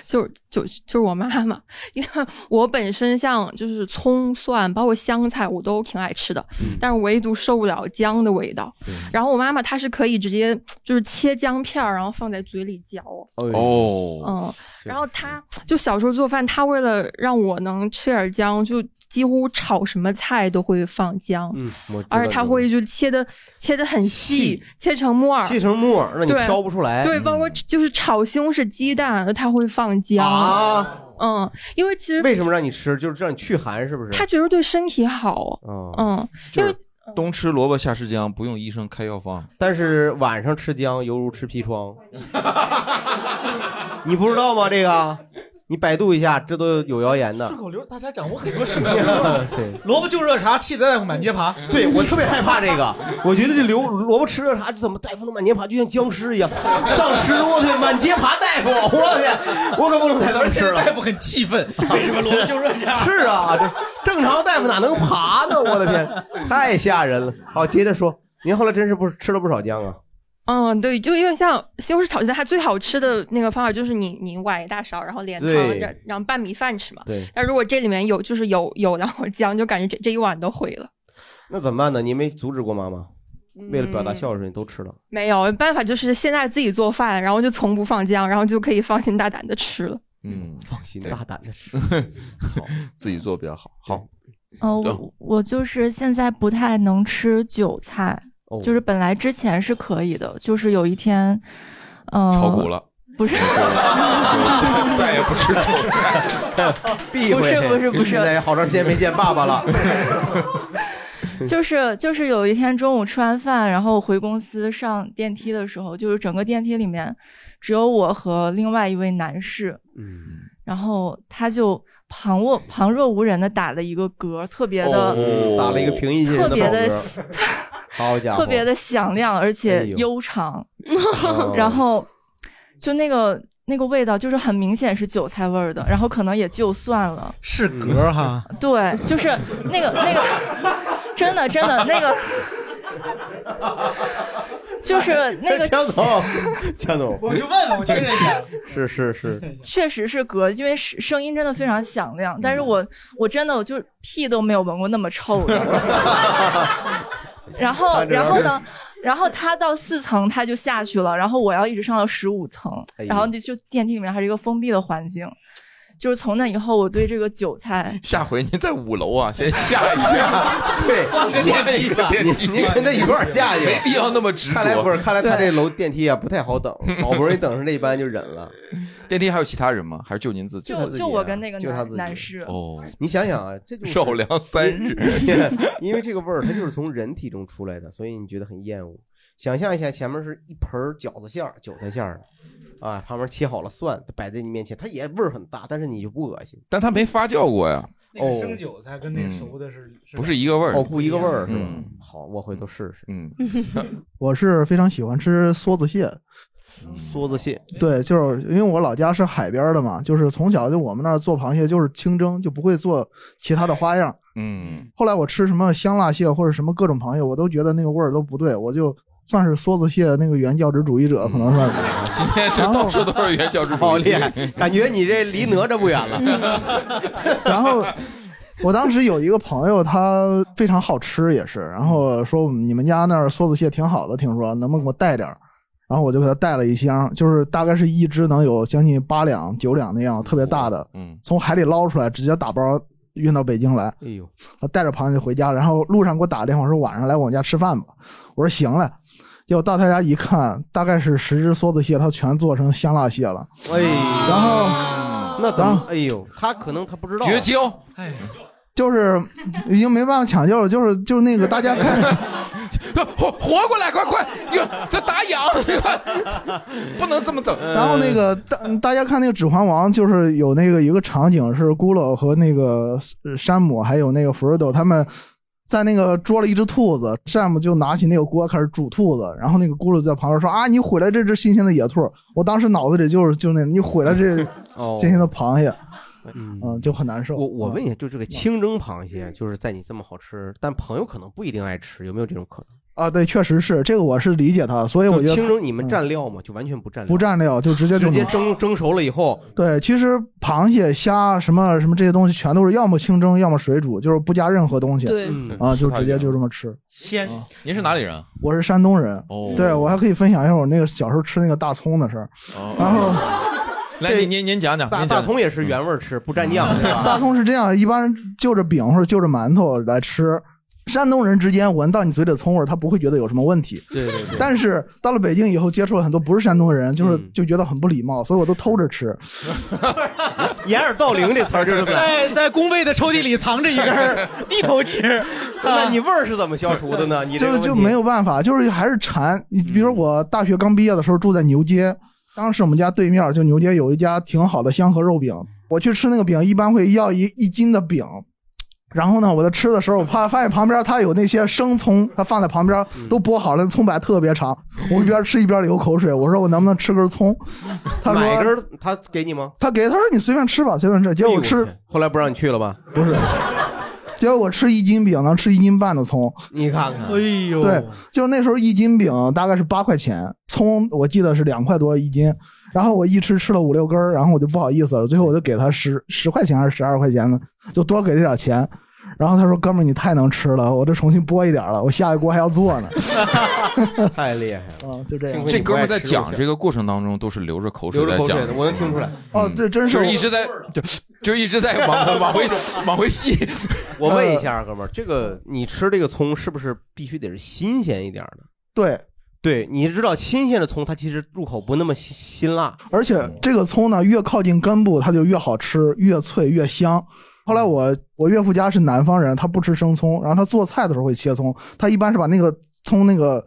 就就就是我妈妈，因为我本身像就是葱蒜包括香菜我都挺爱吃的，但是唯独受不了姜的味道。然后我妈妈她是可以直接就是切姜片儿，然后放在嘴里嚼。哦嗯，然后她就小时候做饭，她为了让我能吃点姜，就几乎炒什么菜都会放姜。嗯，而且他会就切的切的很细，切成沫儿，切成沫儿让你挑不出来对，嗯包括就是炒西红柿鸡蛋，他会放姜啊。嗯，因为其实为什么让你吃？就是让你去寒，是不是？他觉得对身体好。哦嗯，就是冬吃萝卜夏吃姜，不用医生开药方。但是晚上吃姜犹如吃砒霜。[laughs] 你不知道吗？这个，你百度一下，这都有谣言的顺。口溜，大家掌握很多顺口溜。[laughs] 对，萝卜就热茶，气得大夫满街爬。对我特别害怕这个，我觉得这刘萝卜吃热茶，这怎么大夫能满街爬，就像僵尸一样，丧尸，我天，满街爬大夫，我天，我可不能再这么吃了。大夫很气愤，为什么萝卜就热茶？[laughs] 是啊，这正常大夫哪能爬呢？我的天，太吓人了。好，接着说，您后来真是不吃了不少姜啊？嗯，对，就因为像西红柿炒鸡蛋，它最好吃的那个方法就是你你崴一大勺，然后连汤，然然后拌米饭吃嘛。对但如果这里面有就是有有然后姜，就感觉这这一碗都毁了。那怎么办呢？你没阻止过妈妈？为了表嗯达孝顺，你都吃了。没有办法，就是现在自己做饭，然后就从不放姜，然后就可以放心大胆的吃了。嗯，放心大胆的吃，[laughs] 好，[laughs] 自己做比较好。好，哦，对我我就是现在不太能吃韭菜，哦就是本来之前是可以的，就是有一天，嗯、炒股了。[laughs] 不是，再再也不吃韭菜，避讳。不是不是不是现在好长时间没见爸爸了。[laughs] 就是就是有一天中午吃完饭，然后回公司上电梯的时候，就是整个电梯里面只有我和另外一位男士，嗯，然后他就旁若旁若无人的打了一个嗝，特别的、哦打了一个平易近人的特别的 [laughs] 好家伙，特别的响亮，而哎且悠长，哦。[laughs] 然后就那个那个味道就是很明显是韭菜味儿的，然后可能也就算了，是嗝哈。对，就是那个那个，真的真的那个，[laughs] 就是那个江总，江总，我就问问，我确认一下。[laughs] 是是是，确实是嗝，因为声声音真的非常响亮，但是嗯。我我真的我就屁都没有闻过那么臭的。然后然后呢，然后他到四层他就下去了，然后我要一直上到十五层哎，然后就就电梯里面还是一个封闭的环境，就是从那以后我对这个韭菜 [laughs] 下回您在五楼啊，先下一下，[laughs] 对，换个电梯吧，电梯，你跟他一块儿下去，没必要那么执着。看来不是，看来他这楼电梯啊不太好等，[laughs] 好不容易等上这一班就忍了。电梯还有其他人吗？还是就您自己？就他自己啊就我跟那个男就他自己男士，哦，你想想啊，这就是绕梁三日因为这个味儿它就是从人体中出来的，所以你觉得很厌恶。想象一下，前面是一盆饺子馅儿、韭菜馅儿的，啊，旁边切好了蒜摆在你面前，它也味儿很大，但是你就不恶心。但它没发酵过呀。那个生韭菜跟那个熟的是不是一个味儿哦，不一个味儿是吧嗯？好，我回头试试。嗯，[laughs] [laughs] 我是非常喜欢吃梭子蟹，梭子蟹，对，就是因为我老家是海边的嘛，就是从小就我们那儿做螃蟹就是清蒸，就不会做其他的花样。嗯，后来我吃什么香辣蟹或者什么各种螃蟹，我都觉得那个味儿都不对，我就算是梭子蟹那个原教旨主义者，可能算是。今天是到处都是原教旨主义，好厉害，感觉你这离哪吒不远了。[laughs] 然后我当时有一个朋友，他非常好吃，也是，然后说你们家那儿梭子蟹挺好的，听说能不能给我带点儿？然后我就给他带了一箱，就是大概是一只能有将近八两、九两那样，特别大的，嗯，从海里捞出来，直接打包运到北京来。哎呦，他带着螃蟹回家，然后路上给我打电话说晚上来我们家吃饭吧。我说行了。结果到他家一看，大概是十只梭子蟹，他全做成香辣蟹了。哎，然后那怎么？哎呦，他可能他不知道绝交，哎，就是已经没办法抢救了，就是就是那个大家看，[laughs] 活活过来，快快，哟，这打痒，[laughs] 不能这么整。然后那个大大家看那个《指环王》，就是有那个一个场景是咕噜和那个呃山姆还有那个弗瑞多他们。在那个捉了一只兔子，山姆就拿起那个锅开始煮兔子，然后那个咕噜在旁边说：“啊，你毁了这只新鲜的野兔！”我当时脑子里就是就那，你毁了这哦 [laughs] 新鲜的螃蟹，嗯嗯，就很难受。我我问一下，就这个清蒸螃蟹，就是在你这么好吃，但朋友可能不一定爱吃，有没有这种可能？啊，对，确实是这个，我是理解他，所以我觉得就清蒸你们嗯蘸料吗？就完全不蘸料，不蘸料，就直接就直接蒸蒸熟了以后，对，其实螃蟹、虾什么什么这些东西，全都是要么清蒸，要么水煮，就是不加任何东西。对啊，就直接就这么吃。鲜。您是哪里人？我是山东人，哦对我还可以分享一下我那个小时候吃那个大葱的事儿。哦然后 [laughs] 来，您您您讲讲，大讲大葱也是原味儿吃，不蘸酱，是吧？大葱是这样，一般人就着饼或者就着馒头来吃。山东人之间闻到你嘴里的葱味儿，他不会觉得有什么问题。对对对。但是到了北京以后，接触了很多不是山东的人，就是就觉得很不礼貌，所以我都偷着吃。[laughs] 掩耳盗铃这词儿就是。在在工位的抽屉里藏着一根儿，[laughs] 低头吃。那你味儿是怎么消除的呢？你这个就就没有办法，就是还是馋。你比如说我大学刚毕业的时候住在牛街，当时我们家对面就牛街有一家挺好的香河肉饼，我去吃那个饼，一般会要一一斤的饼。然后呢，我在吃的时候，我怕发现旁边它有那些生葱，它放在旁边都剥好了，葱白特别长。我一边吃一边流口水，我说我能不能吃根葱？他说买根他给你吗？他给，他说你随便吃吧，随便吃。结果我吃，后来不让你去了吧？不是，结果我吃一斤饼能吃一斤半的葱。你看看，哎呦，对，就是那时候一斤饼大概是八块钱，葱我记得是两块多一斤。然后我一吃吃了五六根儿，然后我就不好意思了，最后我就给他十十块钱还是十二块钱呢，就多给了点钱。然后他说：“哥们儿，你太能吃了，我这重新剥一点了，我下一锅还要做呢。[laughs] 太厉害了啊！就这样，这哥们儿在讲这个过程当中都是流着口水在讲我能听出来。哦，这真就是一直在就就一直在往 [laughs] 往回往回吸。[laughs] 我问一下，哥们儿，这个你吃这个葱是不是必须得是新鲜一点的？对，对，你知道新鲜的葱它其实入口不那么辛辛辣，而且这个葱呢，越靠近根部它就越好吃，越脆越香。后来我我岳父家是南方人，他不吃生葱，然后他做菜的时候会切葱，他一般是把那个葱那个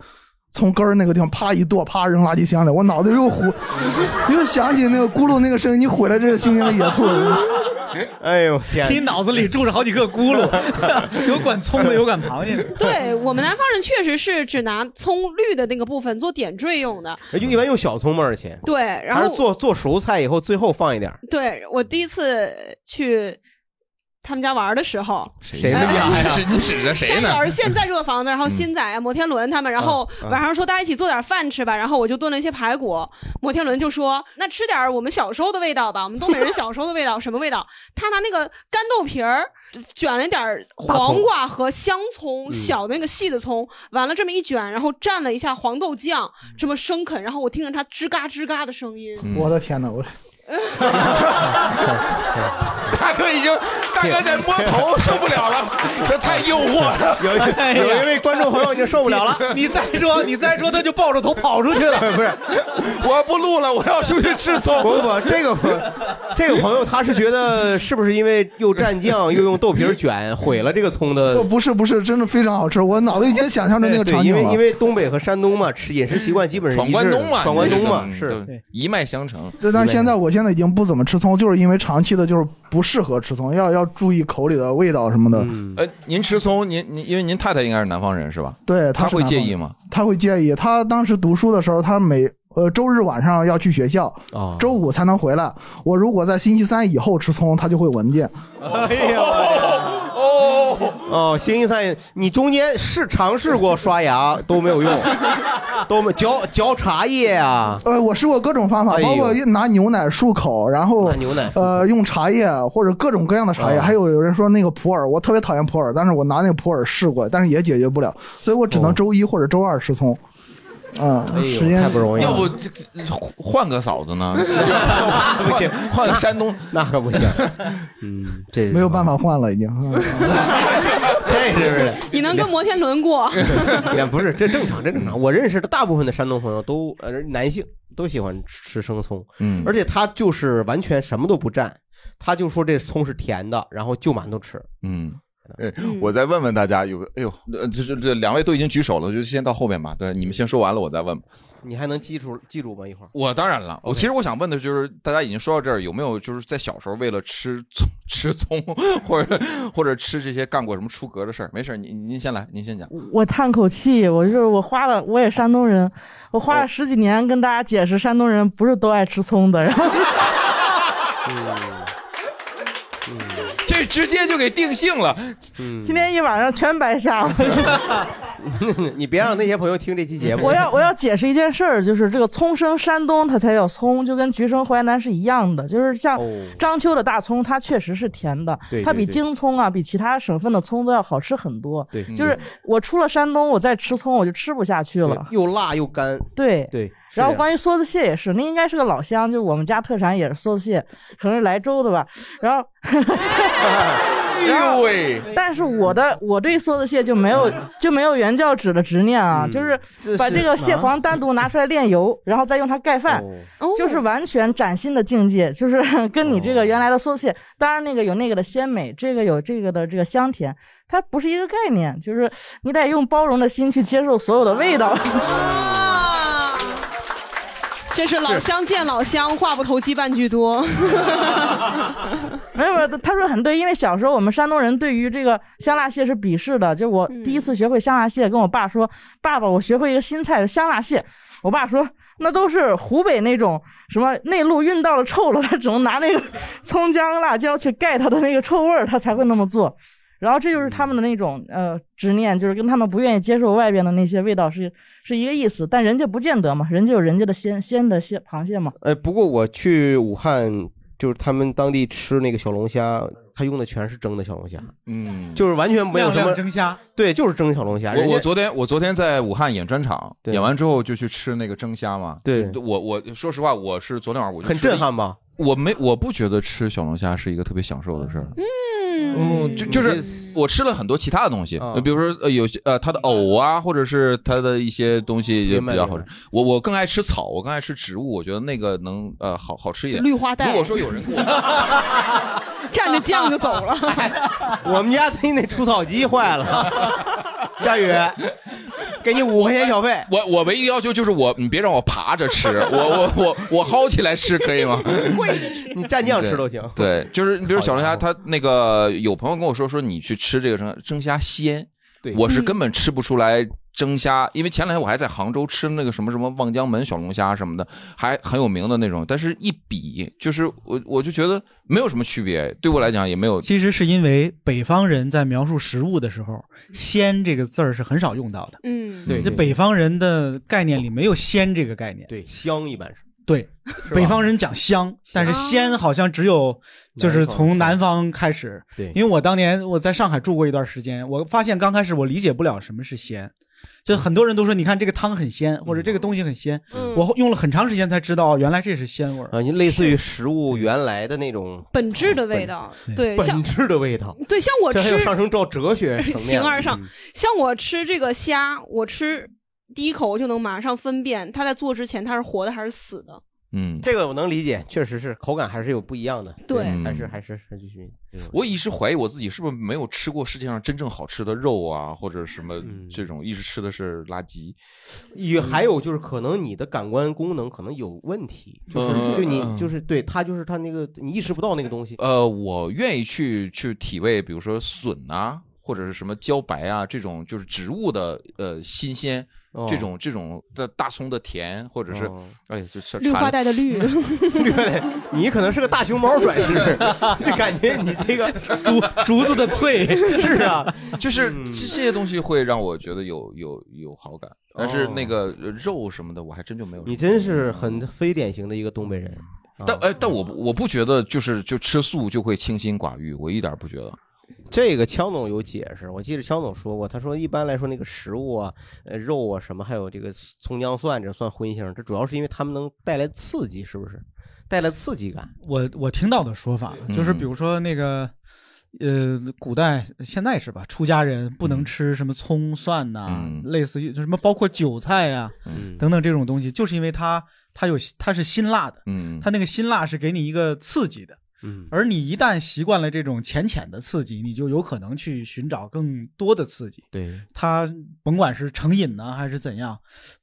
葱根儿那个地方啪一剁，啪扔垃圾箱里。我脑子又糊，[laughs] 又想起那个咕噜那个声音，你毁了这个新鲜的野兔。[laughs] 哎呦天！你脑子里住着好几个咕噜，[laughs] 有管葱的，有管螃蟹的。对我们南方人确实是只拿葱绿的那个部分做点缀用的。就一般用小葱嘛，而且对，然后做做熟菜以后最后放一点儿。对我第一次去他们家玩的时候，谁们家呀？是你指着谁呢？家是现在住的房子，然后新仔、啊摩天轮他们，然后嗯晚上说大家一起做点饭吃吧，然后我就炖了一些排骨。摩天轮就说那吃点我们小时候的味道吧，我们东北人小时候的味道，什么味道？他拿那个干豆皮儿卷了点儿黄瓜和香葱，嗯小的那个细的葱，完了这么一卷，然后蘸了一下黄豆酱，这么生啃，然后我听着它吱嘎吱嘎的声音，我的天哪！我 [laughs] 大哥已经，大哥在摸头，受不了了，这太诱惑了。有一有一位观众朋友已经受不了了，[laughs] 你再说，你再说，他就抱着头跑出去了。[laughs] 不是，我不录了，我要出去吃葱。不不不，这个朋这个朋友他是觉得是不是因为又蘸酱又用豆皮卷毁了这个葱的不？不是不是，真的非常好吃，我脑子已经想象着那个场景了。因为因为东北和山东嘛，吃饮食习惯基本上闯关东嘛，闯关东嘛嗯是。一脉相承。对，但是现在我现在已经不怎么吃葱，就是因为长期的就是不适合吃葱，要要注意口里的味道什么的。嗯呃，您吃葱，您您因为您太太应该是南方人是吧？对，她会是南方人介意吗？他会介意。他当时读书的时候，他每呃周日晚上要去学校，哦周五才能回来。我如果在星期三以后吃葱，他就会闻见。哎呀，哦哦，星期三你中间是尝试过刷牙都没有用，都没嚼嚼茶叶啊。呃，我试过各种方法，包括拿牛奶漱口，然后拿牛奶呃用茶叶或者各种各样的茶叶，啊还有有人说那个普洱，我特别讨厌普洱，但是我拿那个普洱试过，但是也解决不了，所以我只能周一或者周二吃葱。嗯，时间太不容易了要不换个嫂子呢？不行，换个山东，那可不行。[laughs] 嗯，这没有办法换了，已经。嗯 [laughs] [laughs] 这是不是？你能跟摩天轮过？也不是，这正常，这正常。我认识的大部分的山东朋友都呃男性都喜欢吃生葱，嗯而且他就是完全什么都不蘸，他就说这葱是甜的，然后就馒头吃。嗯。呃，我再问问大家，有个，哎呦，呃这这这两位都已经举手了，就先到后面吧。对，你们先说完了，我再问。你还能记住记住吗？一会儿我当然了，我其实我想问的就是，大家已经说到这儿，有没有就是在小时候为了吃葱、[laughs] 吃葱，或者或者吃这些干过什么出格的事儿？没事儿，您您先来，您先讲。我叹口气，我就是我花了，我也山东人，我花了十几年跟大家解释，山东人不是都爱吃葱的，然后 [laughs] 这直接就给定性了。嗯今天一晚上全白瞎了。[laughs] 你别让那些朋友听这期节目。我要我要解释一件事儿，就是这个葱生山东，它才叫葱，就跟橘生淮南是一样的。就是像章丘的大葱，它确实是甜的，它比京葱啊，比其他省份的葱都要好吃很多。对就是我出了山东，我再吃葱我就吃不下去了。又辣又干。对对。然后关于梭子蟹也是，那应该是个老乡，就是我们家特产也是梭子蟹，可能是莱州的吧。[laughs] 然后，[laughs] 哎呦喂！但是我的我对梭子蟹就没有就没有原教旨的执念啊，就是把这个蟹黄单独拿出来炼油，然后再用它盖饭，就是完全崭新的境界，就是跟你这个原来的梭子蟹，当然那个有那个的鲜美，这个有这个的这个香甜，它不是一个概念，就是你得用包容的心去接受所有的味道。这是老乡见老乡，话不投机半句多。没 [laughs] 有没有，他说很对，因为小时候我们山东人对于这个香辣蟹是鄙视的。就我第一次学会香辣蟹，跟我爸说：“爸爸，我学会一个新菜香辣蟹。”我爸说：“那都是湖北那种什么内陆运到了臭了，他只能拿那个葱姜辣椒去盖它的那个臭味儿，他才会那么做。”然后这就是他们的那种呃执念，就是跟他们不愿意接受外边的那些味道是是一个意思。但人家不见得嘛，人家有人家的鲜鲜的蟹螃蟹嘛。哎，不过我去武汉，就是他们当地吃那个小龙虾，他用的全是蒸的小龙虾，嗯，就是完全没有什么亮亮蒸虾，对，就是蒸小龙虾。我我昨天我昨天在武汉演专场，演完之后就去吃那个蒸虾嘛。对，我我说实话，我是昨天晚上我就很震撼吧？我没我不觉得吃小龙虾是一个特别享受的事儿。嗯嗯，就就是我吃了很多其他的东西，比如说呃有些呃它的藕啊，或者是它的一些东西也比较好吃。我我更爱吃草，我更爱吃植物，我觉得那个能呃好好吃一点。绿化带如果说有人给我 [laughs] 蘸着酱就走了。[laughs] 我们家最近那除草机坏了，[laughs] 佳宇，给你五块钱小费。我我唯一要求就是我你别让我爬着吃，我我我我薅起来吃可以吗？你蘸酱吃都行。对，就是你比如小龙虾，他那个有朋友跟我说说你去吃这个蒸蒸虾鲜，对我是根本吃不出来蒸虾，因为前两天我还在杭州吃那个什么什么望江门小龙虾什么的，还很有名的那种，但是一比就是我我就觉得没有什么区别，对我来讲也没有。其实是因为北方人在描述食物的时候，“鲜”这个字儿是很少用到的。嗯，对这北方人的概念里没有“鲜”这个概念。对，香一般是。对，北方人讲香，但是鲜好像只有就是从南方开始。对因为我当年我在上海住过一段时间，我发现刚开始我理解不了什么是鲜，就很多人都说你看这个汤很鲜，或者这个东西很鲜，嗯我用了很长时间才知道原来这是鲜味儿。啊，你类似于食物原来的那种本质的味道，对，像本质的味道。对，像我这还有吃上升到哲学 [laughs] 层面形而上嗯，像我吃这个虾，我吃第一口我就能马上分辨它在做之前它是活的还是死的。嗯，这个我能理解，确实是口感还是有不一样的。对还是还是还继续。我一直怀疑我自己是不是没有吃过世界上真正好吃的肉啊，或者什么嗯这种，一直吃的是垃圾。也还有就是，可能你的感官功能可能有问题，就是嗯对你嗯就是对它就是它那个你意识不到那个东西。呃，我愿意去去体味，比如说笋啊，或者是什么茭白啊这种，就是植物的呃新鲜，哦这种这种的大葱的甜，或者是、哦哎就是绿化带的绿，[laughs] 绿化带，[laughs] 你可能是个大熊猫转世，[laughs] 就感觉你这个竹竹子的脆是啊，就是这这些东西会让我觉得有有有好感，但是哦那个呃肉什么的我还真就没有。你真是很非典型的一个东北人。啊但哎，但我我不觉得就是就吃素就会清心寡欲，我一点不觉得。这个枪总有解释，我记得枪总说过，他说一般来说那个食物啊、呃肉啊什么，还有这个葱姜蒜，这算荤腥，这主要是因为他们能带来刺激，是不是？带来刺激感。我我听到的说法就是，比如说那个，呃，古代现在是吧？出家人不能吃什么葱蒜呐、类似于就什么包括韭菜呀、嗯等等这种东西，就是因为它它有它是辛辣的，嗯它那个辛辣是给你一个刺激的。嗯，而你一旦习惯了这种浅浅的刺激，你就有可能去寻找更多的刺激。对，他甭管是成瘾呢还是怎样，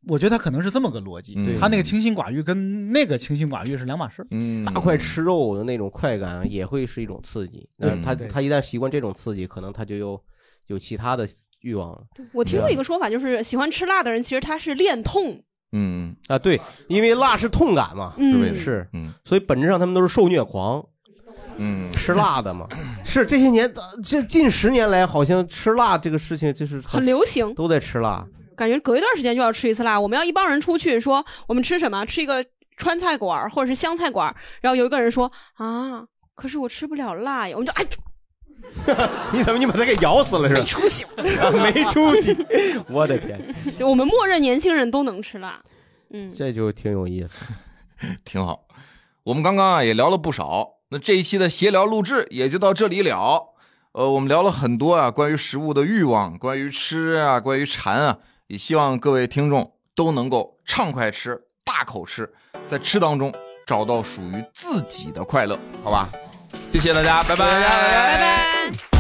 我觉得他可能是这么个逻辑。对它那个清心寡欲跟那个清心寡欲是两码事。嗯大块吃肉的那种快感也会是一种刺激。那他他一旦习惯这种刺激，可能他就有有其他的欲望了。我听过一个说法，就是喜欢吃辣的人其实他是恋痛。嗯啊，对，因为辣是痛感嘛，嗯是不是？是，嗯，所以本质上他们都是受虐狂。嗯，吃辣的嘛，[clears throat] 是这些年这近十年来，好像吃辣这个事情就是很流行，都在吃辣。感觉隔一段时间就要吃一次辣。我们要一帮人出去说我们吃什么，吃一个川菜馆或者是湘菜馆，然后有一个人说啊，可是我吃不了辣呀，我们就哎，[laughs] 你怎么你把他给咬死了是吧？没出息，[laughs] 没出息！我的天，我们默认年轻人都能吃辣。嗯，这就挺有意思，[laughs] 挺好。我们刚刚啊也聊了不少，那这一期的闲聊录制也就到这里了。呃，我们聊了很多啊，关于食物的欲望，关于吃啊，关于馋啊，也希望各位听众都能够畅快吃，大口吃，在吃当中找到属于自己的快乐，好吧？谢谢大家，拜拜，拜拜。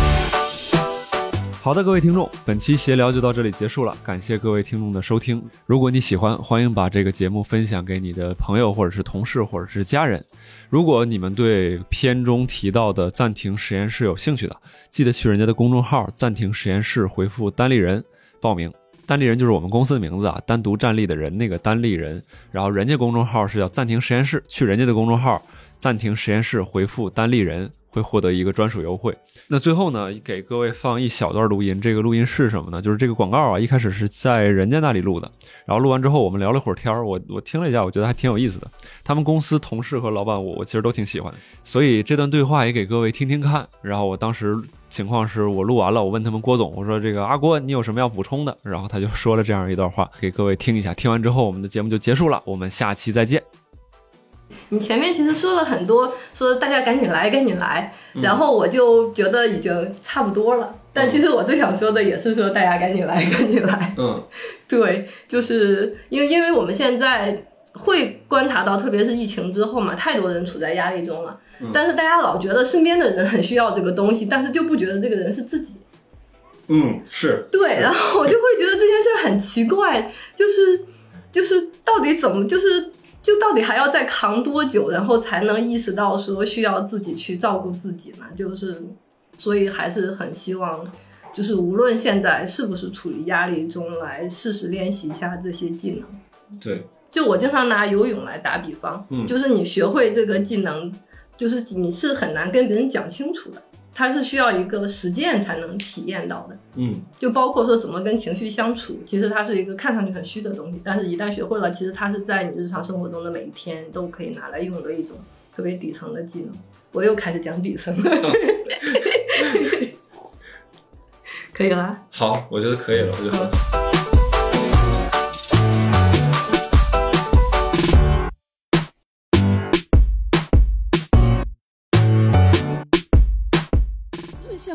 好的，各位听众，本期闲聊就到这里结束了，感谢各位听众的收听。如果你喜欢，欢迎把这个节目分享给你的朋友，或者是同事，或者是家人。如果你们对片中提到的暂停实验室有兴趣的，记得去人家的公众号“暂停实验室”回复“单立人”报名。单立人就是我们公司的名字啊，单独站立的人那个单立人。然后人家公众号是叫“暂停实验室”，去人家的公众号“暂停实验室”回复“单立人”。会获得一个专属优惠。那最后呢，给各位放一小段录音。这个录音是什么呢？就是这个广告啊，一开始是在人家那里录的。然后录完之后，我们聊了会儿天儿。我我听了一下，我觉得还挺有意思的。他们公司同事和老板，我我其实都挺喜欢的。所以这段对话也给各位听听看。然后我当时情况是我录完了，我问他们郭总，我说这个阿郭，你有什么要补充的？然后他就说了这样一段话，给各位听一下。听完之后，我们的节目就结束了。我们下期再见。你前面其实说了很多，说大家赶紧来，赶紧来，然后我就觉得已经差不多了。但其实我最想说的也是说大家赶紧来，[laughs] 赶紧来。嗯，[laughs] 对，就是因为因为我们现在会观察到，特别是疫情之后嘛，太多人处在压力中了。但是大家老觉得身边的人很需要这个东西，但是就不觉得这个人是自己。嗯，是对，然后我就会觉得这件事很奇怪，就是就是到底怎么就是。就到底还要再扛多久，然后才能意识到说需要自己去照顾自己呢？就是，所以还是很希望，就是无论现在是不是处于压力中，来试试练习一下这些技能。对，就我经常拿游泳来打比方，嗯，就是你学会这个技能，就是你是很难跟别人讲清楚的。它是需要一个实践才能体验到的，嗯，就包括说怎么跟情绪相处，其实它是一个看上去很虚的东西，但是一旦学会了，其实它是在你日常生活中的每一天都可以拿来用的一种特别底层的技能。我又开始讲底层了，[laughs] 可以了。好，我觉得可以了，我觉得。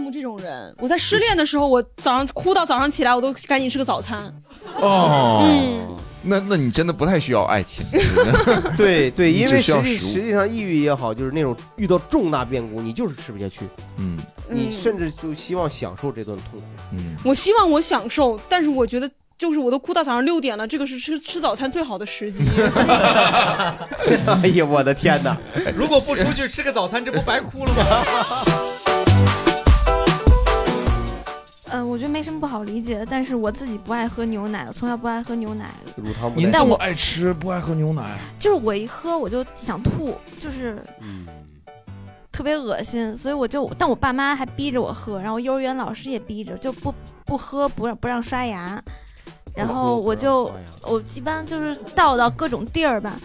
慕这种人。我在失恋的时候，我早上哭到早上起来，我都赶紧吃个早餐。哦，嗯，那那你真的不太需要爱情。[laughs] 对对，因为实际实际上抑郁也好，就是那种遇到重大变故，你就是吃不下去。嗯，你甚至就希望享受这段痛苦。嗯，我希望我享受，但是我觉得就是我都哭到早上六点了，这个是吃吃早餐最好的时机。[laughs] 哎呀，我的天哪！如果不出去吃个早餐，这不白哭了吗？[laughs] 嗯，我觉得没什么不好理解的，但是我自己不爱喝牛奶，我从小不爱喝牛奶。乳糖您但我这么爱吃，不爱喝牛奶？就是我一喝我就想吐，就是嗯特别恶心，所以我就，但我爸妈还逼着我喝，然后幼儿园老师也逼着，就不不喝，不让不让刷牙，然后我就我一般就是倒到各种地儿吧。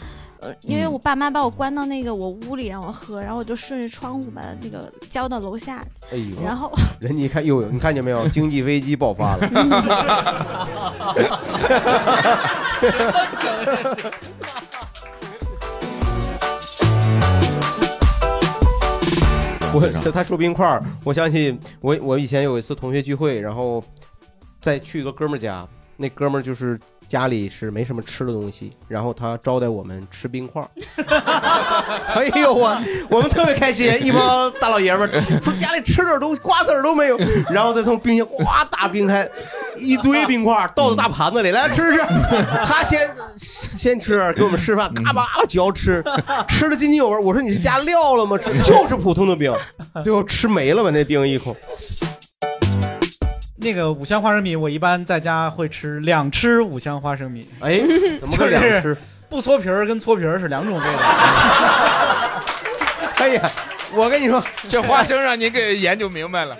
呃，因为我爸妈把我关到那个我屋里让我喝，然后我就顺着窗户把那个浇到楼下，哎呦，然后人家一看，哟呦，你看见没有？经济危机爆发了。[laughs] 我他他说冰块儿，我想起我我以前有一次同学聚会，然后再去一个哥们儿家，那哥们儿就是家里是没什么吃的东西，然后他招待我们吃冰块儿。[laughs] 哎呦我我们特别开心，一帮大老爷们儿说家里吃点东西，瓜子儿都没有，然后再从冰箱呱打冰开。一堆冰块儿倒到大盘子里，来 [laughs] 吃吃。他先先吃，给我们示范，嘎巴嘎巴嚼吃，吃的津津有味。我说你是加料了吗？[laughs] 就是普通的冰，最后吃没了吧那冰一口。那个五香花生米，我一般在家会吃两吃五香花生米。哎，[laughs] 怎么个两吃？不搓皮儿跟搓皮儿是两种味道。[laughs] 哎呀，我跟你说，这花生让您给研究明白了。